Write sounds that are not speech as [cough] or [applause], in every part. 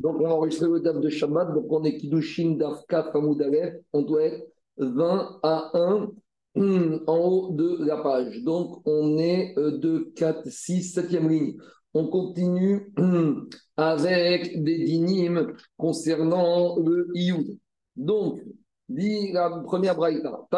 Donc, on a enregistré le DAF de Shabbat. Donc, on est Kiddushin DAF 4 On doit être 20 à 1 hum, en haut de la page. Donc, on est 2, 4, 6, 7e ligne. On continue hum, avec des dynimes concernant le Iyud. Donc, dit la première braïta. On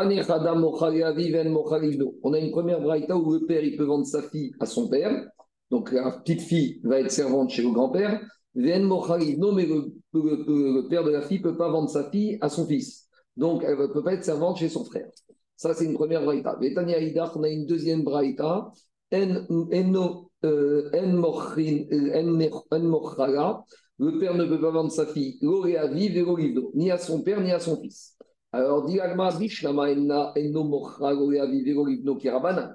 a une première braïta où le père il peut vendre sa fille à son père. Donc, la petite fille va être servante chez le grand-père. Non, mais le, père de la fille ne peut pas vendre sa fille à son fils. Donc, elle ne peut pas être servante chez son frère. Ça, c'est une première braïta. on a une deuxième braïta. En, euh, le père ne peut pas vendre sa fille ni à son père ni à son fils. Alors, dit Agma, Bishlama enno mochra loreavi kirabana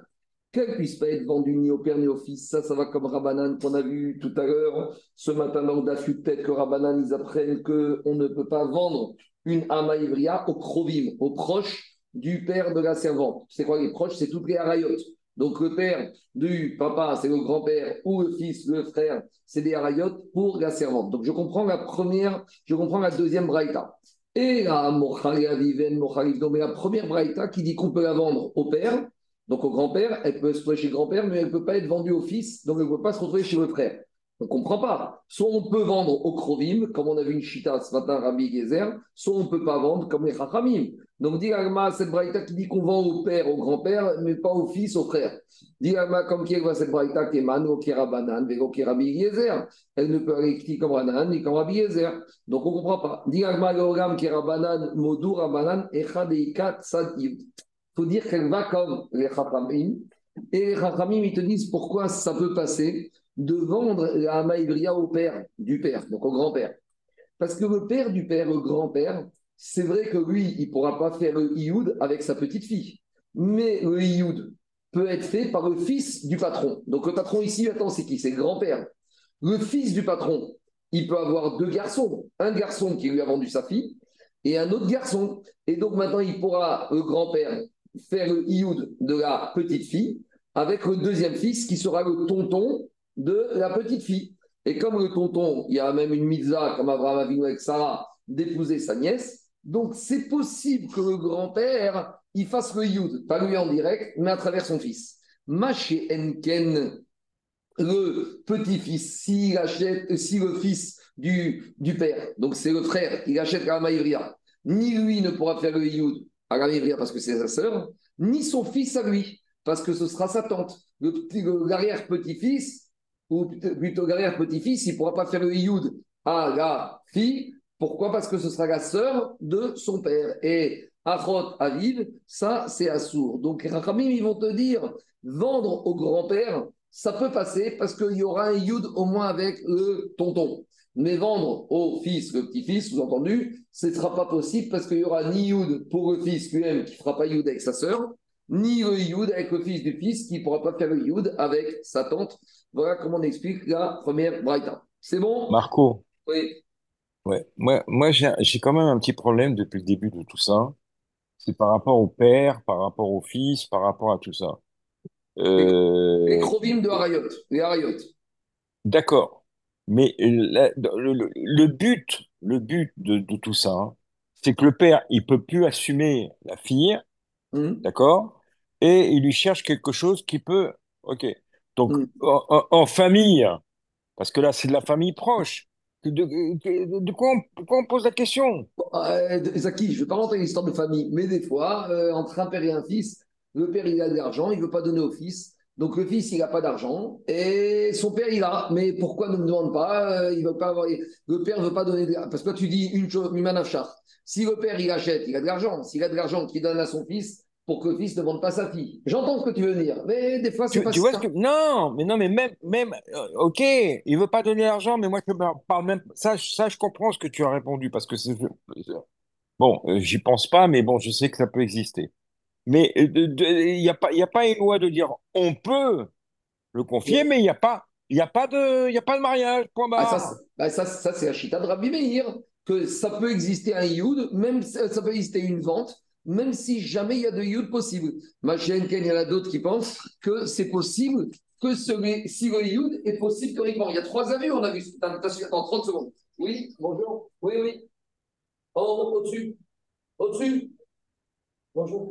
qu'elle puisse pas être vendue ni au père ni au fils. Ça, ça va comme Rabbanan qu'on a vu tout à l'heure. Ce matin, dans le peut-être que Rabbanan, ils apprennent qu'on ne peut pas vendre une Amaïvria au Krovim, aux proches du père de la servante. C'est quoi les proches? C'est toutes les Arayot. Donc le père du papa, c'est le grand-père, ou le fils, le frère, c'est des Arayot pour la servante. Donc je comprends la première, je comprends la deuxième braïta. Et la Viven, mais la première braïta qui dit qu'on peut la vendre au père, donc au grand-père, elle peut se trouver chez le grand-père, mais elle ne peut pas être vendue au fils, donc elle ne peut pas se retrouver chez le frère. On ne comprend pas. Soit on peut vendre au Krovim, comme on a vu une chita ce matin, Rabbi Gezer, soit on ne peut pas vendre comme les Chachamim. Donc, dit Alma, cette braïta qui dit qu'on vend au père, au grand-père, mais pas au fils, au frère. Dit Alma, comme qui est cette braïta qui man, au Kirabanan, au Rabbi Gezer. Elle ne peut aller comme Ranan, ni comme Rabbi Gezer. Donc, on ne comprend pas. Dit Alma, Gogam, Kirabanan, Modur, Rabanan, Echadeikat, Sadiyut faut dire qu'elle va comme les Chachamim. Et les ils te disent pourquoi ça peut passer de vendre la Maïbria au père du père, donc au grand-père. Parce que le père du père, le grand-père, c'est vrai que lui, il ne pourra pas faire le Ioud avec sa petite fille. Mais le Ioud peut être fait par le fils du patron. Donc le patron ici, attends, c'est qui? C'est le grand-père. Le fils du patron, il peut avoir deux garçons. Un garçon qui lui a vendu sa fille et un autre garçon. Et donc maintenant, il pourra, le grand-père, faire le ioud de la petite fille avec le deuxième fils qui sera le tonton de la petite fille. Et comme le tonton, il y a même une mitzvah, comme Abraham a vu avec Sarah, d'épouser sa nièce. Donc c'est possible que le grand-père, il fasse le ioud, pas lui en direct, mais à travers son fils. Maché Enken, le petit-fils, s'il achète, si le fils du, du père, donc c'est le frère, il achète la Maïvria, ni lui ne pourra faire le ioud, à la parce que c'est sa sœur, ni son fils à lui, parce que ce sera sa tante. Le, l'arrière-petit-fils, ou plutôt l'arrière-petit-fils, il ne pourra pas faire le Ioud à la fille. Pourquoi? Parce que ce sera la sœur de son père. Et Achot Aviv, ça, c'est Assour. Donc, les ils vont te dire, vendre au grand-père, ça peut passer parce qu'il y aura un Yud au moins avec le tonton. Mais vendre au fils, le petit-fils, sous-entendu, ce ne sera pas possible parce qu'il y aura ni Yud pour le fils lui-même qui ne fera pas Yud avec sa sœur, ni le Yud avec le fils du fils qui ne pourra pas faire le Yud avec sa tante. Voilà comment on explique la première braïta. C'est bon? Marco, Oui. ouais. Moi, moi j'ai quand même un petit problème depuis le début de tout ça. C'est par rapport au père, par rapport au fils, par rapport à tout ça. Les, les Euh, Krovim de Harayot. Les Harayot. d'accord. Mais la- le, le- le but, le but de, de tout ça, hein, c'est que le père, il peut plus assumer la fille, Hum, d'accord? Et il lui cherche quelque chose qui peut, ok. Donc, hum. en, famille, parce que là, c'est de la famille proche. De, de, de quoi on, pose la question? Euh, Zaki, je ne vais pas rentrer dans l'histoire de famille, mais des fois, euh, entre un père et un fils, le père, il a de l'argent, il ne veut pas donner au fils. Donc le fils, il n'a pas d'argent. Et son père, il a. Mais pourquoi ne me demande pas euh, Il veut pas avoir... Le père ne veut pas donner de l'argent. Parce que toi, tu dis une chose, une manafchar. Si le père, il achète, il a de l'argent. S'il a de l'argent qu'il donne à son fils pour que le fils ne vende pas sa fille. J'entends ce que tu veux dire. Mais des fois, c'est pas tu vois ce ça. que... Non, mais non, mais même, même, euh, ok, il veut pas donner l'argent, mais moi, je parle même... Ça, je- ça, je comprends ce que tu as répondu, parce que c'est... Bon, euh, j'y pense pas, mais bon, je sais que ça peut exister. Mais euh, il n'y a pas, y a pas une loi de dire on peut le confier, mais il n'y a pas, il a pas de, y a pas de mariage, point Ah, ça, barre. c'est- bah, ça, ça, c'est la chita de Rabbi Meir, que ça peut exister un Yud, même ça peut exister une vente, même si jamais il y a de Yud possible. Machin, il y en a d'autres qui pensent que c'est possible que ce, si le Yud est possible théoriquement. Il y a trois avis, on a vu, attends, 30 secondes. Oui, bonjour. Oui, oui. En haut, au-dessus. Au-dessus. Bonjour.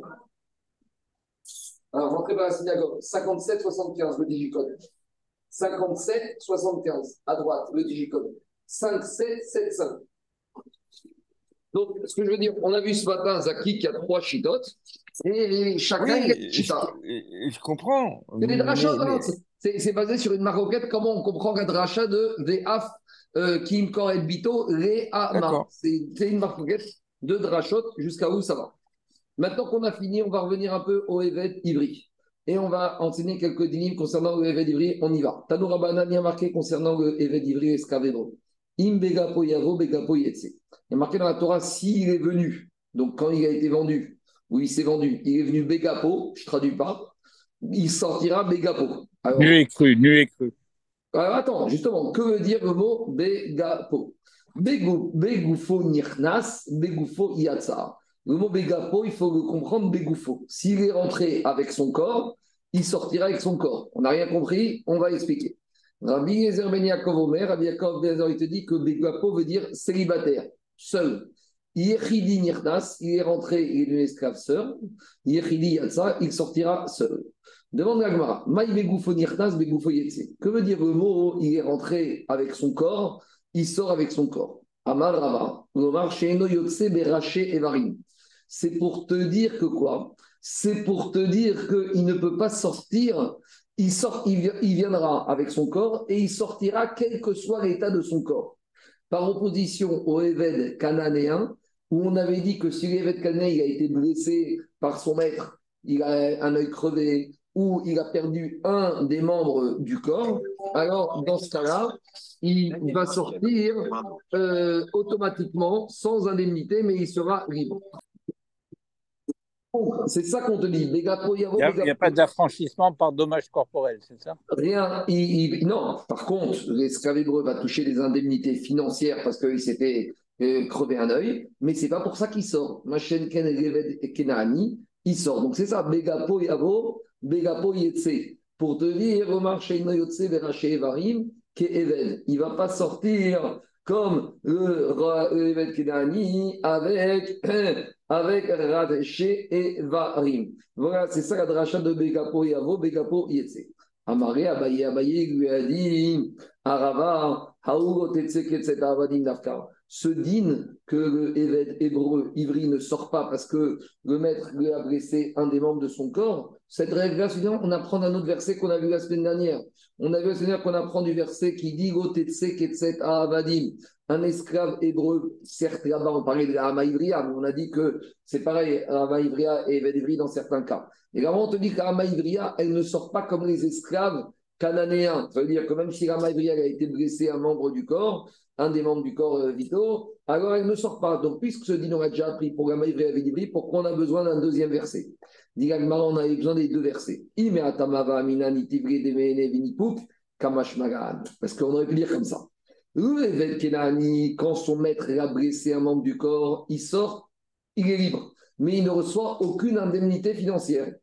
Alors, rentrez dans la synagogue. 57-75, le digicode. 57-75, à droite, le digicode. 5-7-7-5. Donc, ce que je veux dire, on a vu ce matin, Zaki, qui a trois chitotes, et chacun Oui, a chita. je, je comprends. C'est des drachas, mais- hein, c'est- basé sur une maroquette. Comment on comprend qu'un dracha de Ve'af euh, Kim Kor El Bito Re'ama? C'est une maroquette de drachot jusqu'à où ça va? Maintenant qu'on a fini, on va revenir un peu au Eved Ivri. Et on va enseigner quelques dynimes concernant le Eved Ivri. On y va. Tano Rabbanan a marqué concernant le Eved Ivri Escavero. Im Begapo Yavo Begapo Yetse. Il y a marqué dans la Torah s'il est venu, donc quand il a été vendu, ou il s'est vendu, il est venu Begapo, je ne traduis pas, il sortira Begapo. Alors, Nu et cru, nu et cru. alors, attends, justement, que veut dire le mot Begapo Begou- Begoufo Nirnas, Begoufo Yatsa. Le mot Begapo, il faut le comprendre Begoufo. S'il est rentré avec son corps, il sortira avec son corps. On n'a rien compris, on va expliquer. Rabbi Yezer Ben Yaakov Omer, Rabbi Yaakov Ben il te dit que Begapo veut dire célibataire, seul. Yechidi Nirnas, il est rentré, il est une esclave seul. Yechidi Yatsa, il sortira seul. Demande la Gemara. Maï begoufo nirnas begoufo yetse. Que veut dire le mot il est rentré avec son corps, il sort avec son corps? Amar Rava. Lomar sheeno yotse beraché evarim. C'est pour te dire que quoi? C'est pour te dire qu'il ne peut pas sortir. Il, sort, il, vi- il viendra avec son corps et il sortira quel que soit l'état de son corps. Par opposition au Éved cananéen, où on avait dit que si l'Éved cananéen a été blessé par son maître, il a un œil crevé, ou il a perdu un des membres du corps, alors dans ce cas-là, il va sortir euh, automatiquement, sans indemnité, mais il sera libre. C'est ça qu'on te dit. Il n'y a, pas d'affranchissement par dommage corporel, c'est ça? Rien. il- il- non, par contre, l'esclave hébreu va toucher des indemnités financières parce qu'il s'était euh, crevé un œil, mais c'est pas pour ça qu'il sort. Machen Ken Reved et Kenaani, il sort. Donc c'est ça, Begapo Yavo, Begapo Yetse. Pour te dire, Omar Sheino Yotse Veraché Evarim, Ke Eved. Il va pas sortir comme le roi Eved Kenaani avec, [clears throat] avec Raché et Varim. Voilà, c'est ça la dracha de Begapo Yavo, Begapo Yetse. Amaré, Abaye, Abaye lui a dit Arava, Haouro Tetseketset Avadim Dafkar. Ce din que le évêque hébreu ivri ne sort pas parce que le maître lui a blessé un des membres de son corps, cette règle-là, on apprend d'un autre verset qu'on a vu la semaine dernière. On a vu la semaine dernière qu'on apprend du verset qui dit. Un esclave hébreu, certes là-bas on parlait de la mais on a dit que c'est pareil, Hama Ivria et évêque ivri dans certains cas. Et là, on te dit que la elle ne sort pas comme les esclaves cananéens. Ça veut dire que même si la a été blessée un membre du corps, un des membres du corps euh, vitaux, alors elle ne sort pas. Donc, puisque ce on a déjà appris pour la Ivri, pourquoi on a besoin d'un deuxième verset? Dit Gagmara, on avait besoin des deux versets. Parce qu'on aurait pu dire comme ça. Quand son maître a blessé un membre du corps, il sort, il est libre. Mais il ne reçoit aucune indemnité financière.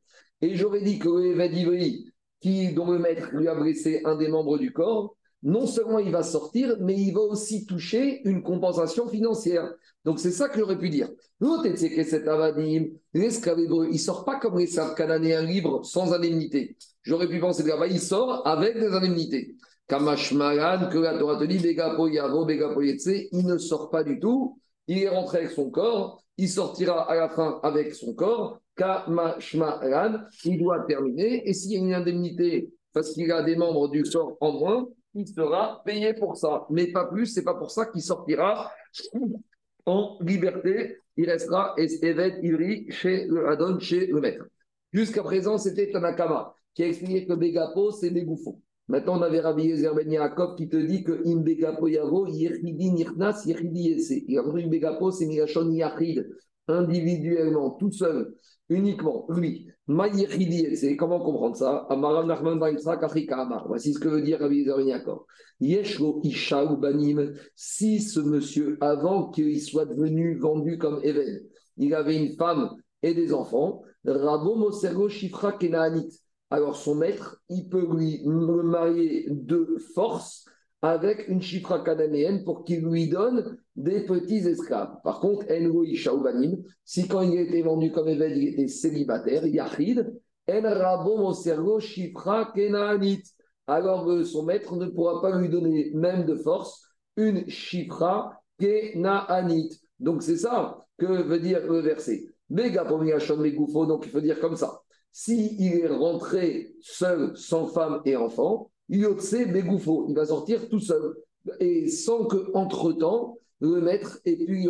Et j'aurais dit que Eved Ivri, qui, dont le maître lui a blessé un des membres du corps, non seulement il va sortir, mais il va aussi toucher une compensation financière. Donc c'est ça que j'aurais pu dire. L'autre, cet avadim, l'esclave hébreu, il sort pas comme l'esclave cananéen libre, sans indemnité. J'aurais pu penser que il sort avec des indemnités. Kamashmaran, que la Torah te dit, Begapo Begapo il ne sort pas du tout. Il est rentré avec son corps, il sortira à la fin avec son corps. Il doit terminer. Et s'il y a une indemnité parce qu'il a des membres du corps en moins, il sera payé pour ça. Mais pas plus, c'est pas pour ça qu'il sortira en liberté. Il restera Evet Ivri chez le Adon, chez le maître. Jusqu'à présent, c'était Tanakama qui a expliqué que Begapo, c'est Begoufo. Maintenant, on avait Rabbi Yezer Ben Yaakov qui te dit que Im Begapo Yavo, Yechidi Nirnas, Yechidi Yese. Il a c'est Mirachon Yachid, individuellement, tout seul, uniquement, lui. Yese. Comment comprendre ça? Voici ce que veut dire Rabbi Yezer Ben. Yeshlo si ce monsieur, avant qu'il soit devenu vendu comme Even, il avait une femme et des enfants, Rabo Mosergo Shifra Kenaanit. Alors son maître, il peut lui le marier de force avec une chifra cananéenne pour qu'il lui donne des petits esclaves. Par contre, si quand il été vendu comme évêque, il était célibataire, Yachid, En Rabom Osergo Chifra Kenaanit. Alors euh, son maître ne pourra pas lui donner, même de force, une chifra Kenaanit. Donc c'est ça que veut dire le verset. Donc il faut dire comme ça. S'il il est rentré seul, sans femme et enfant, Yotse Begoufo, il va sortir tout seul. Et sans que, entre-temps, le maître ait pu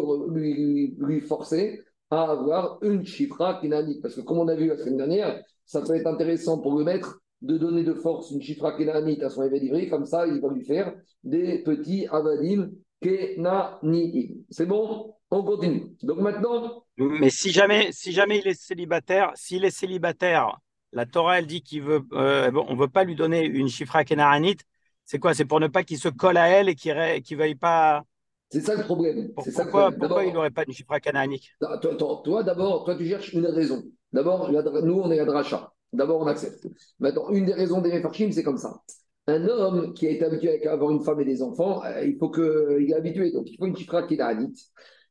lui, forcer à avoir une chifra kinanite. Parce que, comme on a vu la semaine dernière, ça peut être intéressant pour le maître de donner de force une chifra kinanite à son évêque comme ça, il va lui faire des petits avadim kenani. C'est bon? On continue. Donc maintenant. Mais si jamais, si jamais il est célibataire, s'il est célibataire, la Torah, elle dit qu'il veut, euh, on veut pas lui donner une chifra kenaranite. C'est quoi? C'est pour ne pas qu'il se colle à elle et qu'il ne veuille pas. C'est ça le problème. Pourquoi, pourquoi il n'aurait pas une chifra cananique Toi, toi d'abord, toi, tu cherches une raison. D'abord, nous, on est à dracha. D'abord, on accepte. Maintenant, une des raisons des Mefarchim, c'est comme ça. Un homme qui est habitué à avoir une femme et des enfants, euh, il faut qu'il est habitué. Donc, il faut une chifra kenaranite.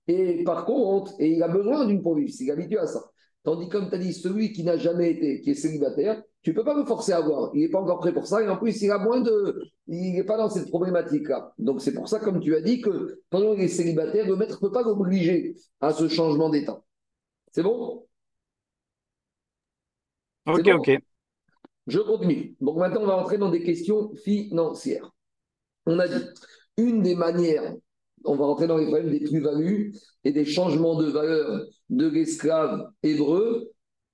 Et par contre, et il a besoin d'une pour vivre, s'il est habitué à ça. Tandis comme tu as dit, celui qui n'a jamais été, qui est célibataire, tu ne peux pas le forcer à avoir. Il n'est pas encore prêt pour ça. Et en plus, il a moins de. Il n'est pas dans cette problématique-là. Donc, c'est pour ça, comme tu as dit, que pendant qu'il est célibataire, le maître ne peut pas l'obliger à ce changement d'état. C'est bon? Ok, ok. Je continue. Donc, maintenant, on va entrer dans des questions financières. On a dit une des manières on va rentrer dans les problèmes des plus-values et des changements de valeur de l'esclave hébreu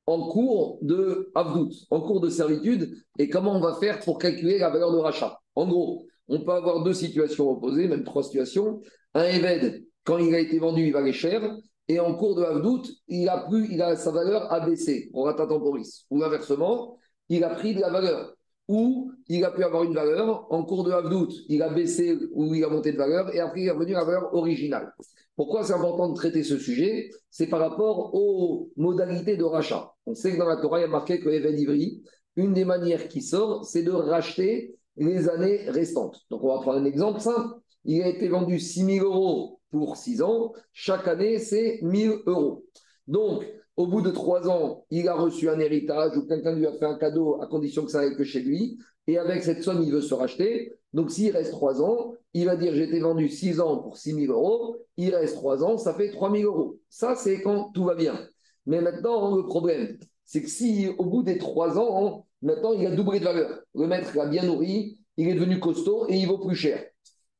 en cours de avdout, en cours de servitude, et comment on va faire pour calculer la valeur de rachat? En gros, on peut avoir deux situations opposées, même trois situations. Un Eved, quand il a été vendu, il valait cher, et en cours de avdout, il a plus, il a sa valeur a baissé, on rata temporis. Ou inversement, il a pris de la valeur où il a pu avoir une valeur, en cours de Havdout, il a baissé ou il a monté de valeur, et après il est revenu à la valeur originale. Pourquoi c'est important de traiter ce sujet? C'est par rapport aux modalités de rachat. On sait que dans la Torah, il y a marqué que Even Ivri, une des manières qui sort, c'est de racheter les années restantes. Donc on va prendre un exemple simple. Il a été vendu 6 000 euros pour 6 ans. Chaque année, c'est 1 000 euros. Donc, au bout de trois ans, il a reçu un héritage ou quelqu'un lui a fait un cadeau à condition que ça aille que chez lui. Et avec cette somme, il veut se racheter. Donc, s'il reste trois ans, il va dire été vendu six ans pour 6 000 euros. Il reste trois ans, ça fait 3 000 euros. Ça, c'est quand tout va bien. Mais maintenant, le problème, c'est que si au bout des trois ans, maintenant, il a doublé de valeur. Le maître l'a bien nourri, il est devenu costaud et il vaut plus cher.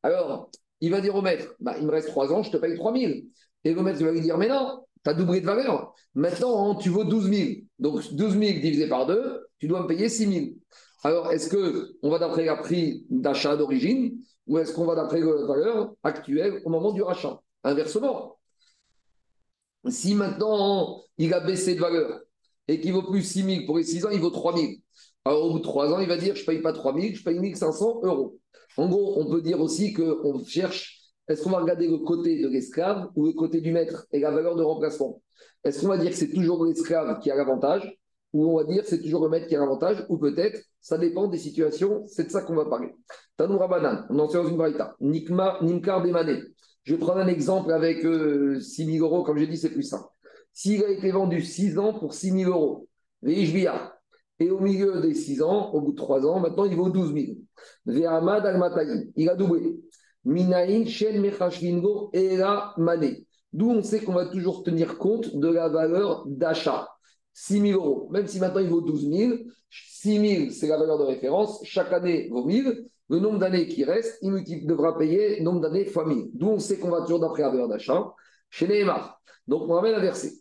Alors, il va dire au maître bah, Il me reste trois ans, je te paye 3 000. Et le maître va lui dire Mais non, tu as doublé de valeur. Maintenant, tu vaux 12 000. Donc, 12 000 divisé par 2, tu dois me payer 6 000. Alors, est-ce qu'on va d'après le prix d'achat d'origine ou est-ce qu'on va d'après la valeur actuelle au moment du rachat? Inversement, si maintenant il a baissé de valeur et qu'il vaut plus 6 000 pour les 6 ans, il vaut 3 000. Alors, au bout de 3 ans, il va dire je ne paye pas 3 000, je paye 1 500 euros. En gros, on peut dire aussi qu'on cherche est-ce qu'on va regarder le côté de l'esclave ou le côté du maître et la valeur de remplacement? Est-ce qu'on va dire que c'est toujours l'esclave qui a l'avantage ou on va dire que c'est toujours le maître qui a l'avantage ou peut-être ça dépend des situations, c'est de ça qu'on va parler. Tanoura Banan, on en sait dans une braïta. Nikma, Nimkar Demane. Je vais prendre un exemple avec 6 euh, 000 euros, comme j'ai dit, c'est plus simple. S'il a été vendu 6 ans pour 6 000 euros, et au milieu des 6 ans, au bout de 3 ans, maintenant il vaut 12 000. Il a doublé. Minaïn, Shen, Mechashvingo, Era, Mané. D'où on sait qu'on va toujours tenir compte de la valeur d'achat. 6 000 euros. Même si maintenant il vaut 12 000, 6 000, c'est la valeur de référence. Chaque année vaut 1000. Le nombre d'années qui reste, il devra payer le nombre d'années fois 1000. D'où on sait qu'on va toujours d'après la valeur d'achat. Chez Nehemar. Donc on ramène un verset.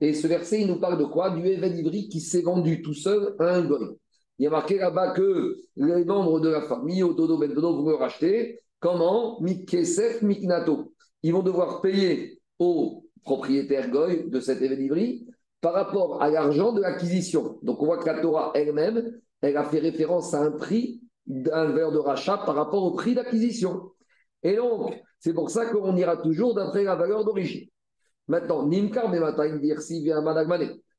Et ce verset, il nous parle de quoi? Du Ivri qui s'est vendu tout seul à un goy. Il y a marqué là-bas que les membres de la famille, au Dodo Ben Dodo, vont le racheter. Comment Mikesef Miknato? Ils vont devoir payer au propriétaire Goy de cet événement par rapport à l'argent de l'acquisition. Donc on voit que la Torah elle-même, elle a fait référence à un prix d'un verre de rachat par rapport au prix d'acquisition. Et donc, c'est pour ça qu'on ira toujours d'après la valeur d'origine. Maintenant, Nimkar si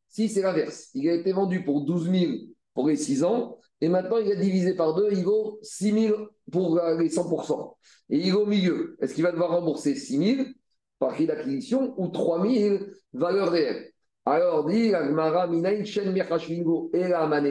Si c'est l'inverse, il a été vendu pour 12 000 pour les 6 ans, et maintenant il a divisé par deux, il vaut 6 000 pour les 100%. Et il est au milieu. Est-ce qu'il va devoir rembourser 6 000 par prix d'acquisition ou 3 000 valeur réelle Alors, dit Agmara Minaï Chen et la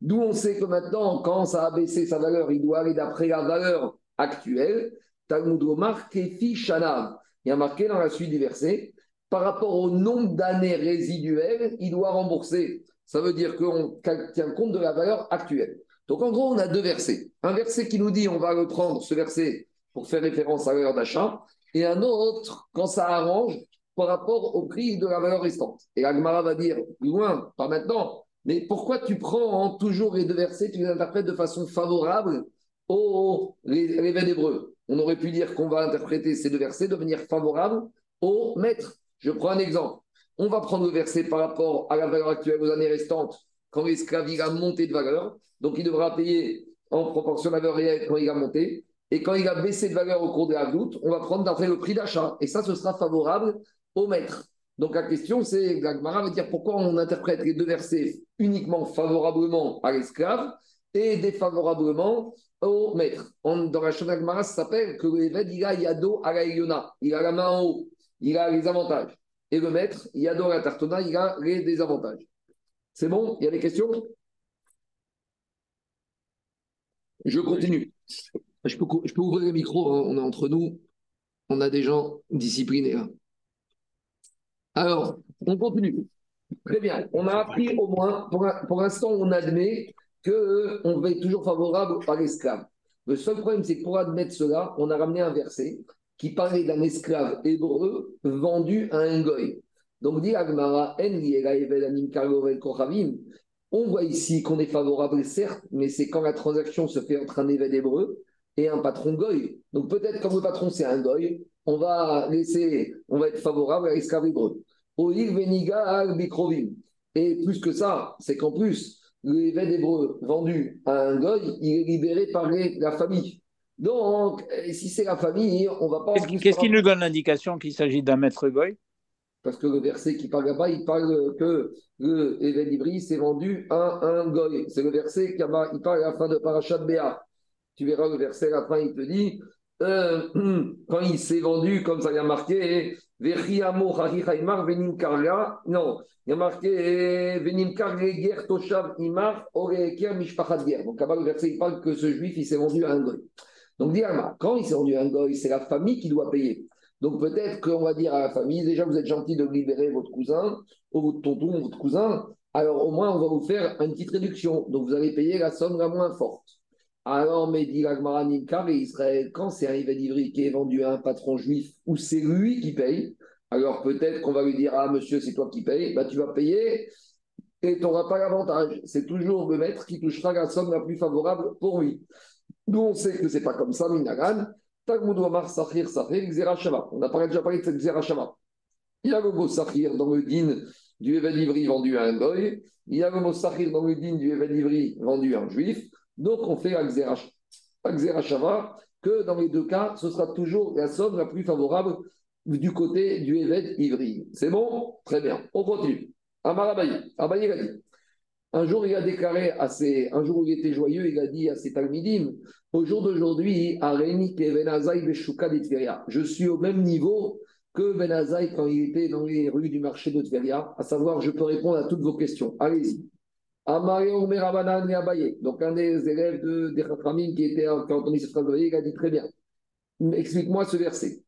D'où on sait que maintenant, quand ça a baissé sa valeur, il doit aller d'après la valeur actuelle. Talmud Omar Kefi. Il y a marqué dans la suite du verset, par rapport au nombre d'années résiduelles, il doit rembourser. Ça veut dire qu'on tient compte de la valeur actuelle. Donc en gros, on a deux versets. Un verset qui nous dit, on va le prendre, ce verset, pour faire référence à l'heure d'achat, et un autre quand ça arrange par rapport au prix de la valeur restante. Et Agmara va dire, loin, pas maintenant, mais pourquoi tu prends toujours les deux versets, tu les interprètes de façon favorable aux l'évêque hébreu? On aurait pu dire qu'on va interpréter ces deux versets de manière favorable au maître. Je prends un exemple. On va prendre le verset par rapport à la valeur actuelle aux années restantes, quand l'esclave a monté de valeur, donc il devra payer en proportion à la valeur réelle quand il a monté. Et quand il a baissé de valeur au cours de la doute, on va prendre d'après le prix d'achat. Et ça, ce sera favorable au maître. Donc la question, c'est, Gagmara va dire pourquoi on interprète les deux versets uniquement favorablement à l'esclave et défavorablement au maître. dans la de Gagmara, ça s'appelle que l'évêque, il a yado à la il a la main en haut, il a les avantages. Et le maître, yado à la tartona, il a les désavantages. C'est bon? Il y a des questions? Je continue. Je peux, ouvrir le micro, hein. on est entre nous, on a des gens disciplinés. Hein. Alors, on continue. Très bien. On a appris au moins, pour, l'instant, on admet qu'on euh, va être toujours favorable à l'esclave. Le seul problème, c'est que pour admettre cela, on a ramené un verset qui parlait d'un esclave hébreu vendu à un goy. Donc, dit Agmara, on voit ici qu'on est favorable, certes, mais c'est quand la transaction se fait entre un évêque hébreu et un patron goy. Donc, peut-être comme le patron c'est un goy, on va laisser, on va être favorable à l'esclave hébreu. Et plus que ça, c'est qu'en plus, l'évêque hébreu vendu à un goy, il est libéré par la famille. Donc, si c'est la famille, on va pas. Qu'est-ce qui, nous donne l'indication qu'il s'agit d'un maître goy? Parce que le verset qui parle là-bas, il parle que d'Ibri s'est vendu à un goy. C'est le verset qui il parle à la fin de Parashat Béa. Tu verras le verset à la fin, il te dit euh, [clears throat] quand il s'est vendu, comme ça y a marqué, non, il y a marqué Venim Ger Toshav Imar Oreker Mishpachat Ger. Donc là-bas, le verset, il parle que ce juif, il s'est vendu à un goy. Donc, quand il s'est à un goy, c'est la famille qui doit payer. Donc peut-être qu'on va dire à la famille, déjà vous êtes gentil de libérer votre cousin, ou votre tonton, votre cousin, alors au moins on va vous faire une petite réduction. Donc vous allez payer la somme la moins forte. Alors, mais dit et Israël, quand c'est un d'Ivry qui est vendu à un patron juif où c'est lui qui paye, alors peut-être qu'on va lui dire Ah, monsieur, c'est toi qui payes, bah, tu vas payer et tu n'auras pas l'avantage. C'est toujours le maître qui touchera la somme la plus favorable pour lui. Nous, on sait que ce n'est pas comme ça, Minagan. On a déjà parlé de cette Xerashava. Il y a le mot Sahir dans le din du d'Ivry vendu à un goy. Il y a le mot Sahir dans le din du d'Ivry vendu à un juif. Donc, on fait Shava, que dans les deux cas, ce sera toujours la somme la plus favorable du côté du évêque Ivry. C'est bon? Très bien. On continue. Amar Abaye. Abaye a dit. Un jour, il a déclaré à ses, un jour où il était joyeux, il a dit à ses Talmidim, au jour d'aujourd'hui, je suis au même niveau que Benazai quand il était dans les rues du marché de Tveria, à savoir, je peux répondre à toutes vos questions. Allez-y. Donc, un des élèves de, des qui était quand on dit cette phrase, il a dit très bien. Explique-moi ce verset.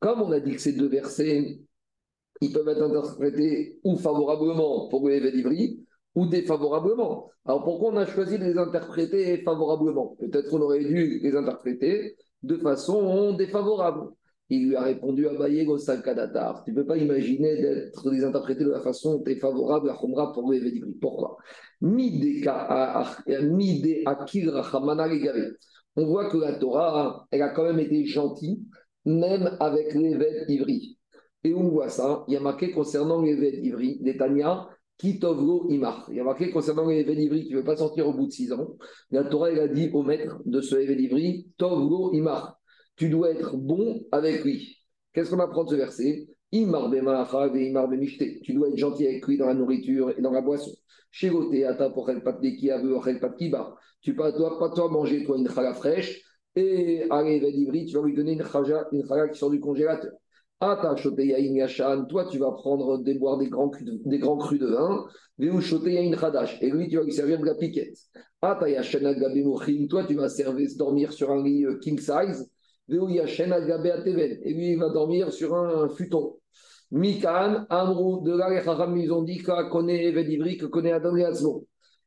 Comme on a dit que ces deux versets, ils peuvent être interprétés ou favorablement pour le ou défavorablement. Alors pourquoi on a choisi de les interpréter favorablement? Peut-être qu'on aurait dû les interpréter de façon défavorable. Il lui a répondu à Bayego Salkadatar. Tu ne peux pas imaginer d'être désinterprété de la façon défavorable à Khomra pour le d'Ivry. Pourquoi? On voit que la Torah, elle a quand même été gentille, même avec l'évêque d'Ivry. Et on voit ça, il y a marqué concernant l'évêque d'Ivry, Netanya, Kitovlo Imar. Il y a marqué concernant l'évêque d'Ivry qui ne veut pas sortir au bout de six ans. La Torah, elle a dit au maître de ce l'évêque d'Ivry, Tovlo Imar tu dois être bon avec lui. Qu'est-ce qu'on apprend de ce verset? Imar et imar. Tu dois être gentil avec lui dans la nourriture et dans la boisson. Ata pour. Tu ne dois pas toi manger, toi, une chala fraîche. Et allez, Vedivri, tu vas lui donner une chala, une chala qui sort du congélateur. Ata shoteyain yashan, toi, tu vas prendre des boire des grands, des grands crus de vin. Veu chadash. Et lui, tu vas lui servir de la piquette. Ata toi, tu vas servir, dormir sur un lit euh, king size. Et lui, il va dormir sur un futon. Mikan, Amrou, de là, les ils ont dit que connaît Adam et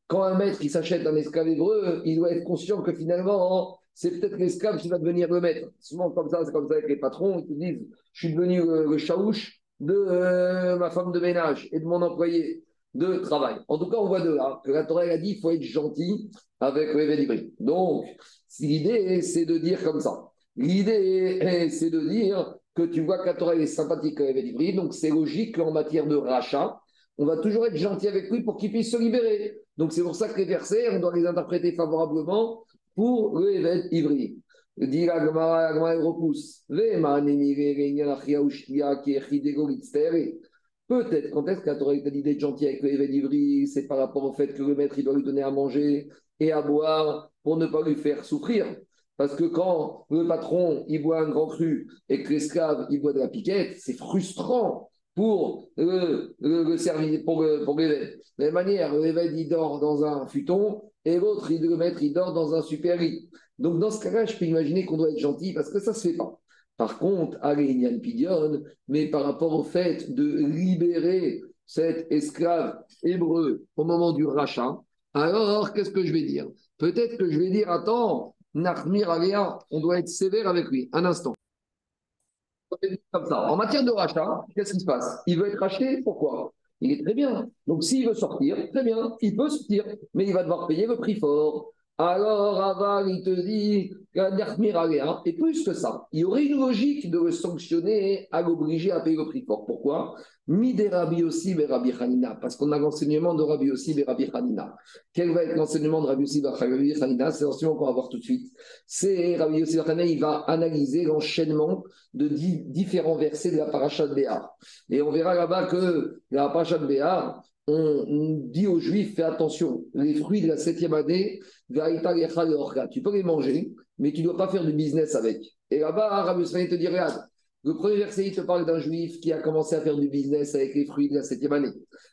Quand un maître qui s'achète un esclave hébreu, il doit être conscient que finalement, c'est peut-être l'esclave qui va devenir le maître. Souvent, comme ça, c'est comme ça avec les patrons, ils te disent Je suis devenu le, le chaouche de euh, ma femme de ménage et de mon employé de travail. En tout cas, on voit de là que la Torah a dit qu'il faut être gentil avec le Vedivri. Donc, l'idée, c'est de dire comme ça. L'idée, c'est de dire que tu vois que est sympathique avec Védivri, donc c'est logique qu'en matière de rachat, on va toujours être gentil avec lui pour qu'il puisse se libérer. Donc c'est pour ça que les versets, on doit les interpréter favorablement pour le Ivri. Dit repousse. Peut-être quand est-ce que Torah a dit d'être gentil avec le Ivri, c'est par rapport au fait que le maître il doit lui donner à manger et à boire pour ne pas lui faire souffrir. Parce que quand le patron, il boit un grand cru et que l'esclave, il boit de la piquette, c'est frustrant pour le, le, service, pour, pour l'évêque. De la même manière, l'évêque, il dort dans un futon et l'autre, il, le maître, il dort dans un super lit. Donc, dans ce cas-là, je peux imaginer qu'on doit être gentil parce que ça ne se fait pas. Par contre, Arénian Pidion, mais par rapport au fait de libérer cet esclave hébreu au moment du rachat, alors qu'est-ce que je vais dire? Peut-être que je vais dire, attends, on doit être sévère avec lui. Un instant. Comme ça. En matière de rachat, qu'est-ce qui se passe? Il veut être racheté, pourquoi? Il est très bien. Donc s'il veut sortir, très bien, il peut sortir, mais il va devoir payer le prix fort. Alors, Aval, il te dit, et plus que ça, il y aurait une logique de le sanctionner, à l'obliger à payer le prix fort. Pourquoi? Mide Rabbi aussi et Rabbi Hanina, parce qu'on a l'enseignement de Rabbi aussi et Rabbi Hanina. Quel va être l'enseignement de Rabbi aussi et Rabbi Hanina? C'est l'enseignement qu'on va voir tout de suite. C'est Rabbi aussi Hanina, il va analyser l'enchaînement de différents versets de la paracha de Béar. Et on verra là-bas que la paracha de Béar, on dit aux Juifs, fais attention, les fruits de la septième année, tu peux les manger, mais tu ne dois pas faire du business avec. Et là-bas, Rabbi Israël te dit, regarde, le premier verset, il te parle d'un juif qui a commencé à faire du business avec les fruits de la septième année.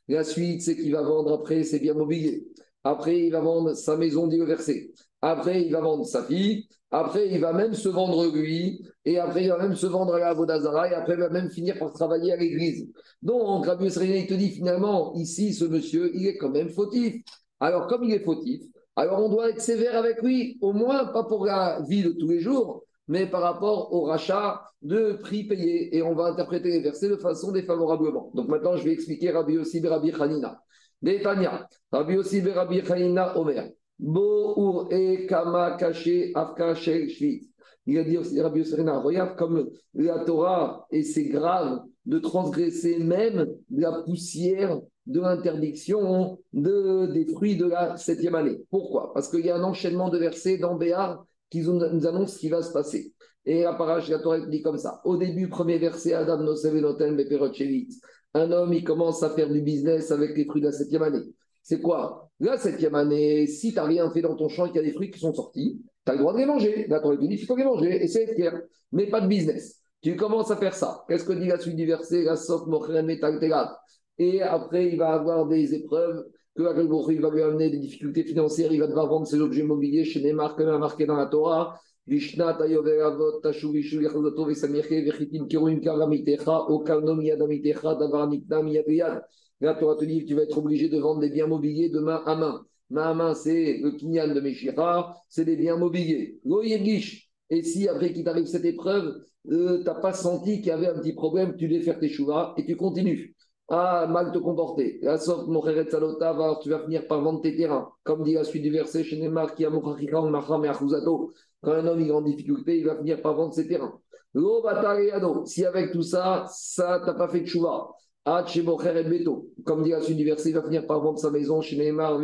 La suite, c'est qu'il va vendre après ses biens mobiliers. Après, il va vendre sa maison, dit le verset. Après, il va vendre sa fille. Après, il va même se vendre lui. Et après, il va même se vendre à la Vodazara. Et après, il va même finir par travailler à l'église. Donc, Rabbi Israël, il te dit finalement, ici, ce monsieur, il est quand même fautif. Alors, comme il est fautif, alors on doit être sévère avec lui, au moins pas pour la vie de tous les jours, mais par rapport au rachat de prix payés. Et on va interpréter les versets de façon défavorablement. Donc maintenant, je vais expliquer Rabbi Yossi Rabbi Hanina. Détania, Rabbi Yossi Rabbi Hanina Omer. Bo e kama kaché afka shvit. Il a dit aussi Rabbi Yossi regarde comme la Torah, et c'est grave de transgresser même la poussière de l'interdiction de, des fruits de la septième année. Pourquoi? Parce qu'il y a un enchaînement de versets dans Béar qui nous annoncent ce qui va se passer. Et la parage, la Torah dit comme ça. Au début, premier verset, Adam Nosevenoten Un homme, il commence à faire du business avec les fruits de la septième année. C'est quoi? La septième année, si tu n'as rien fait dans ton champ et qu'il y a des fruits qui sont sortis, tu as le droit de les manger. La Torah dit, il faut les manger, et c'est clair. Mais pas de business. Tu commences à faire ça. Qu'est-ce que dit la suite du verset? Et après, il va avoir des épreuves que il va lui amener des difficultés financières, il va devoir vendre ses objets immobiliers chez Neymar, comme a marqué dans la Torah. La Torah te dit tu vas être obligé de vendre des biens mobiliers de main à main. Main à main, c'est le kinyan de Meshira, c'est des biens mobiliers. Et si après qu'il t'arrive cette épreuve, euh, tu n'as pas senti qu'il y avait un petit problème, tu devais faire tes chouvas et tu continues ah, mal te comporter. La sorte, salota, tu vas finir par vendre tes terrains. Comme dit la suite du verset chez Neymar, qui a quand un homme est en difficulté, il va finir par vendre ses terrains. Si avec tout ça, ça, n'as pas fait de chouva, Comme dit la suite du il va finir par vendre sa maison chez Neymar,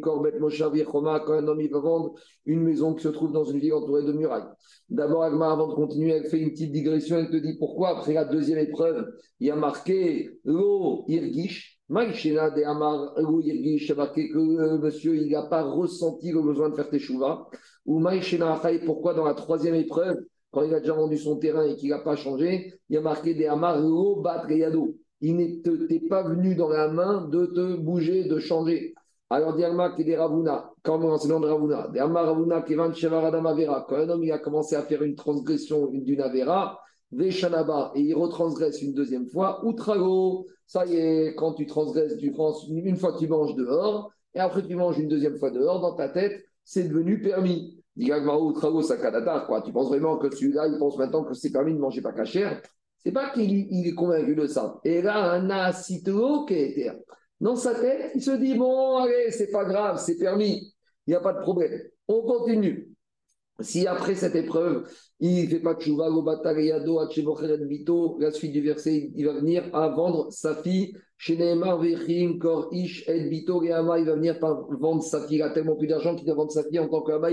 Korbet, Moshav, quand un homme il va vendre une maison qui se trouve dans une ville entourée de murailles. D'abord, Agma, avant de continuer, elle fait une petite digression, elle te dit pourquoi, après la deuxième épreuve, il y a marqué Lo Irgish, Maïchena de Amar Lo Irgish, a marqué que le monsieur, il n'a pas ressenti le besoin de faire teshuva. Ou Maïchena Achai, pourquoi dans la troisième épreuve, quand il a déjà vendu son terrain et qu'il n'a pas changé, il y a marqué des Amar Lo Bat. Il n'était pas venu dans la main de te bouger, de changer. Alors, Diarma qui est Ravuna, comme l'enseignant de Ravuna, Diarma Ravuna qui va Avera, quand un homme il a commencé à faire une transgression d'une Avera, Veshanaba, et il retransgresse une deuxième fois, Outrago, ça y est, quand tu transgresses, tu prends une fois tu manges dehors, et après tu manges une deuxième fois dehors, dans ta tête, c'est devenu permis. Diarma Outrago, Sakadata, quoi. Tu penses vraiment que celui-là, il pense maintenant que c'est permis de manger pas cachère c'est pas qu'il est convaincu de ça. Et là, un asitro qui est dans sa tête, il se dit bon, allez, c'est pas grave, c'est permis, il n'y a pas de problème. On continue. Si après cette épreuve, il ne fait pas de chouva, vito, la suite du verset, il va venir à vendre sa fille chez Vechim, Kor, Ish, Ed, Bito, il va venir vendre sa fille. Il a tellement plus d'argent qu'il va vendre sa fille en tant qu'Ama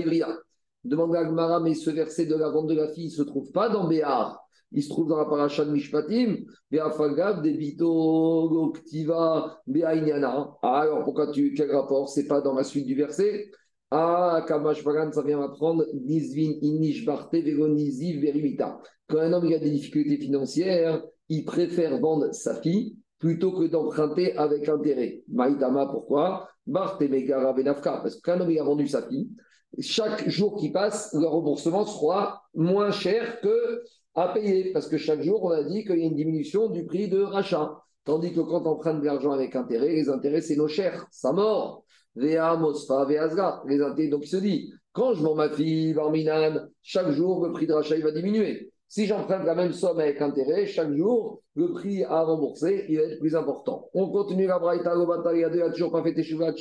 Demande à Agmara, mais ce verset de la vente de la fille ne se trouve pas dans Béar il se trouve dans la paracha de Mishpatim, Be'afagav, Debito, Goktiva, Be'ainyana. Ah, alors pourquoi tu, quel rapport? C'est pas dans la suite du verset Ah, Kamash Pagan, ça vient m'apprendre, Nizvin, Inish, Barte, Verimita. Quand un homme a des difficultés financières, il préfère vendre sa fille plutôt que d'emprunter avec intérêt. Maïtama, pourquoi? Barte, Megara, Benafka. Parce qu'un homme a vendu sa fille, chaque jour qui passe, le remboursement sera moins cher que à payer, parce que chaque jour, on a dit qu'il y a une diminution du prix de rachat. Tandis que quand on prend de l'argent avec intérêt, les intérêts, c'est nos chers, ça mort. Vea, Mosfa, Veazga. Les intérêts, donc il se dit, quand je vends ma fille, Barminan, chaque jour, le prix de rachat, il va diminuer. Si j'emprunte la même somme avec intérêt, chaque jour, le prix à rembourser, il va être plus important. On continue la Braïta, le il a toujours pas fait Teshuvat,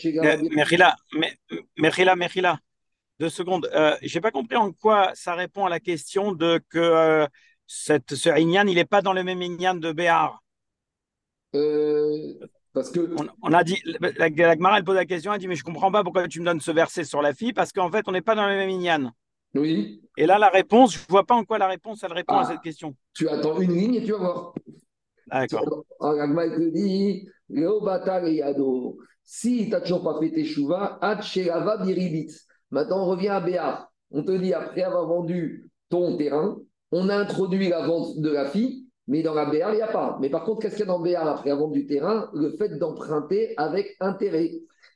Merila, Merila, Merila deux secondes. Euh, je n'ai pas compris en quoi ça répond à la question de que euh, cette, ce Inyan, il n'est pas dans le même Inyan de Béar. Euh, parce que. On, a dit, la, la, Gemara, elle pose la question, elle dit Mais je ne comprends pas pourquoi tu me donnes ce verset sur la fille, parce qu'en fait, on n'est pas dans le même Inyan. Oui. Et là, la réponse, je ne vois pas en quoi la réponse, elle répond à ah. cette question. Tu attends une ligne et tu vas voir. D'accord. Agma te dit Si tu n'as toujours pas fait tes chouvas, biribit. Maintenant, on revient à Béar. On te dit, après avoir vendu ton terrain, on a introduit la vente de la fille, mais dans la Béar, il n'y a pas. Mais par contre, qu'est-ce qu'il y a dans Béar après avoir vendu du terrain? Le fait d'emprunter avec intérêt.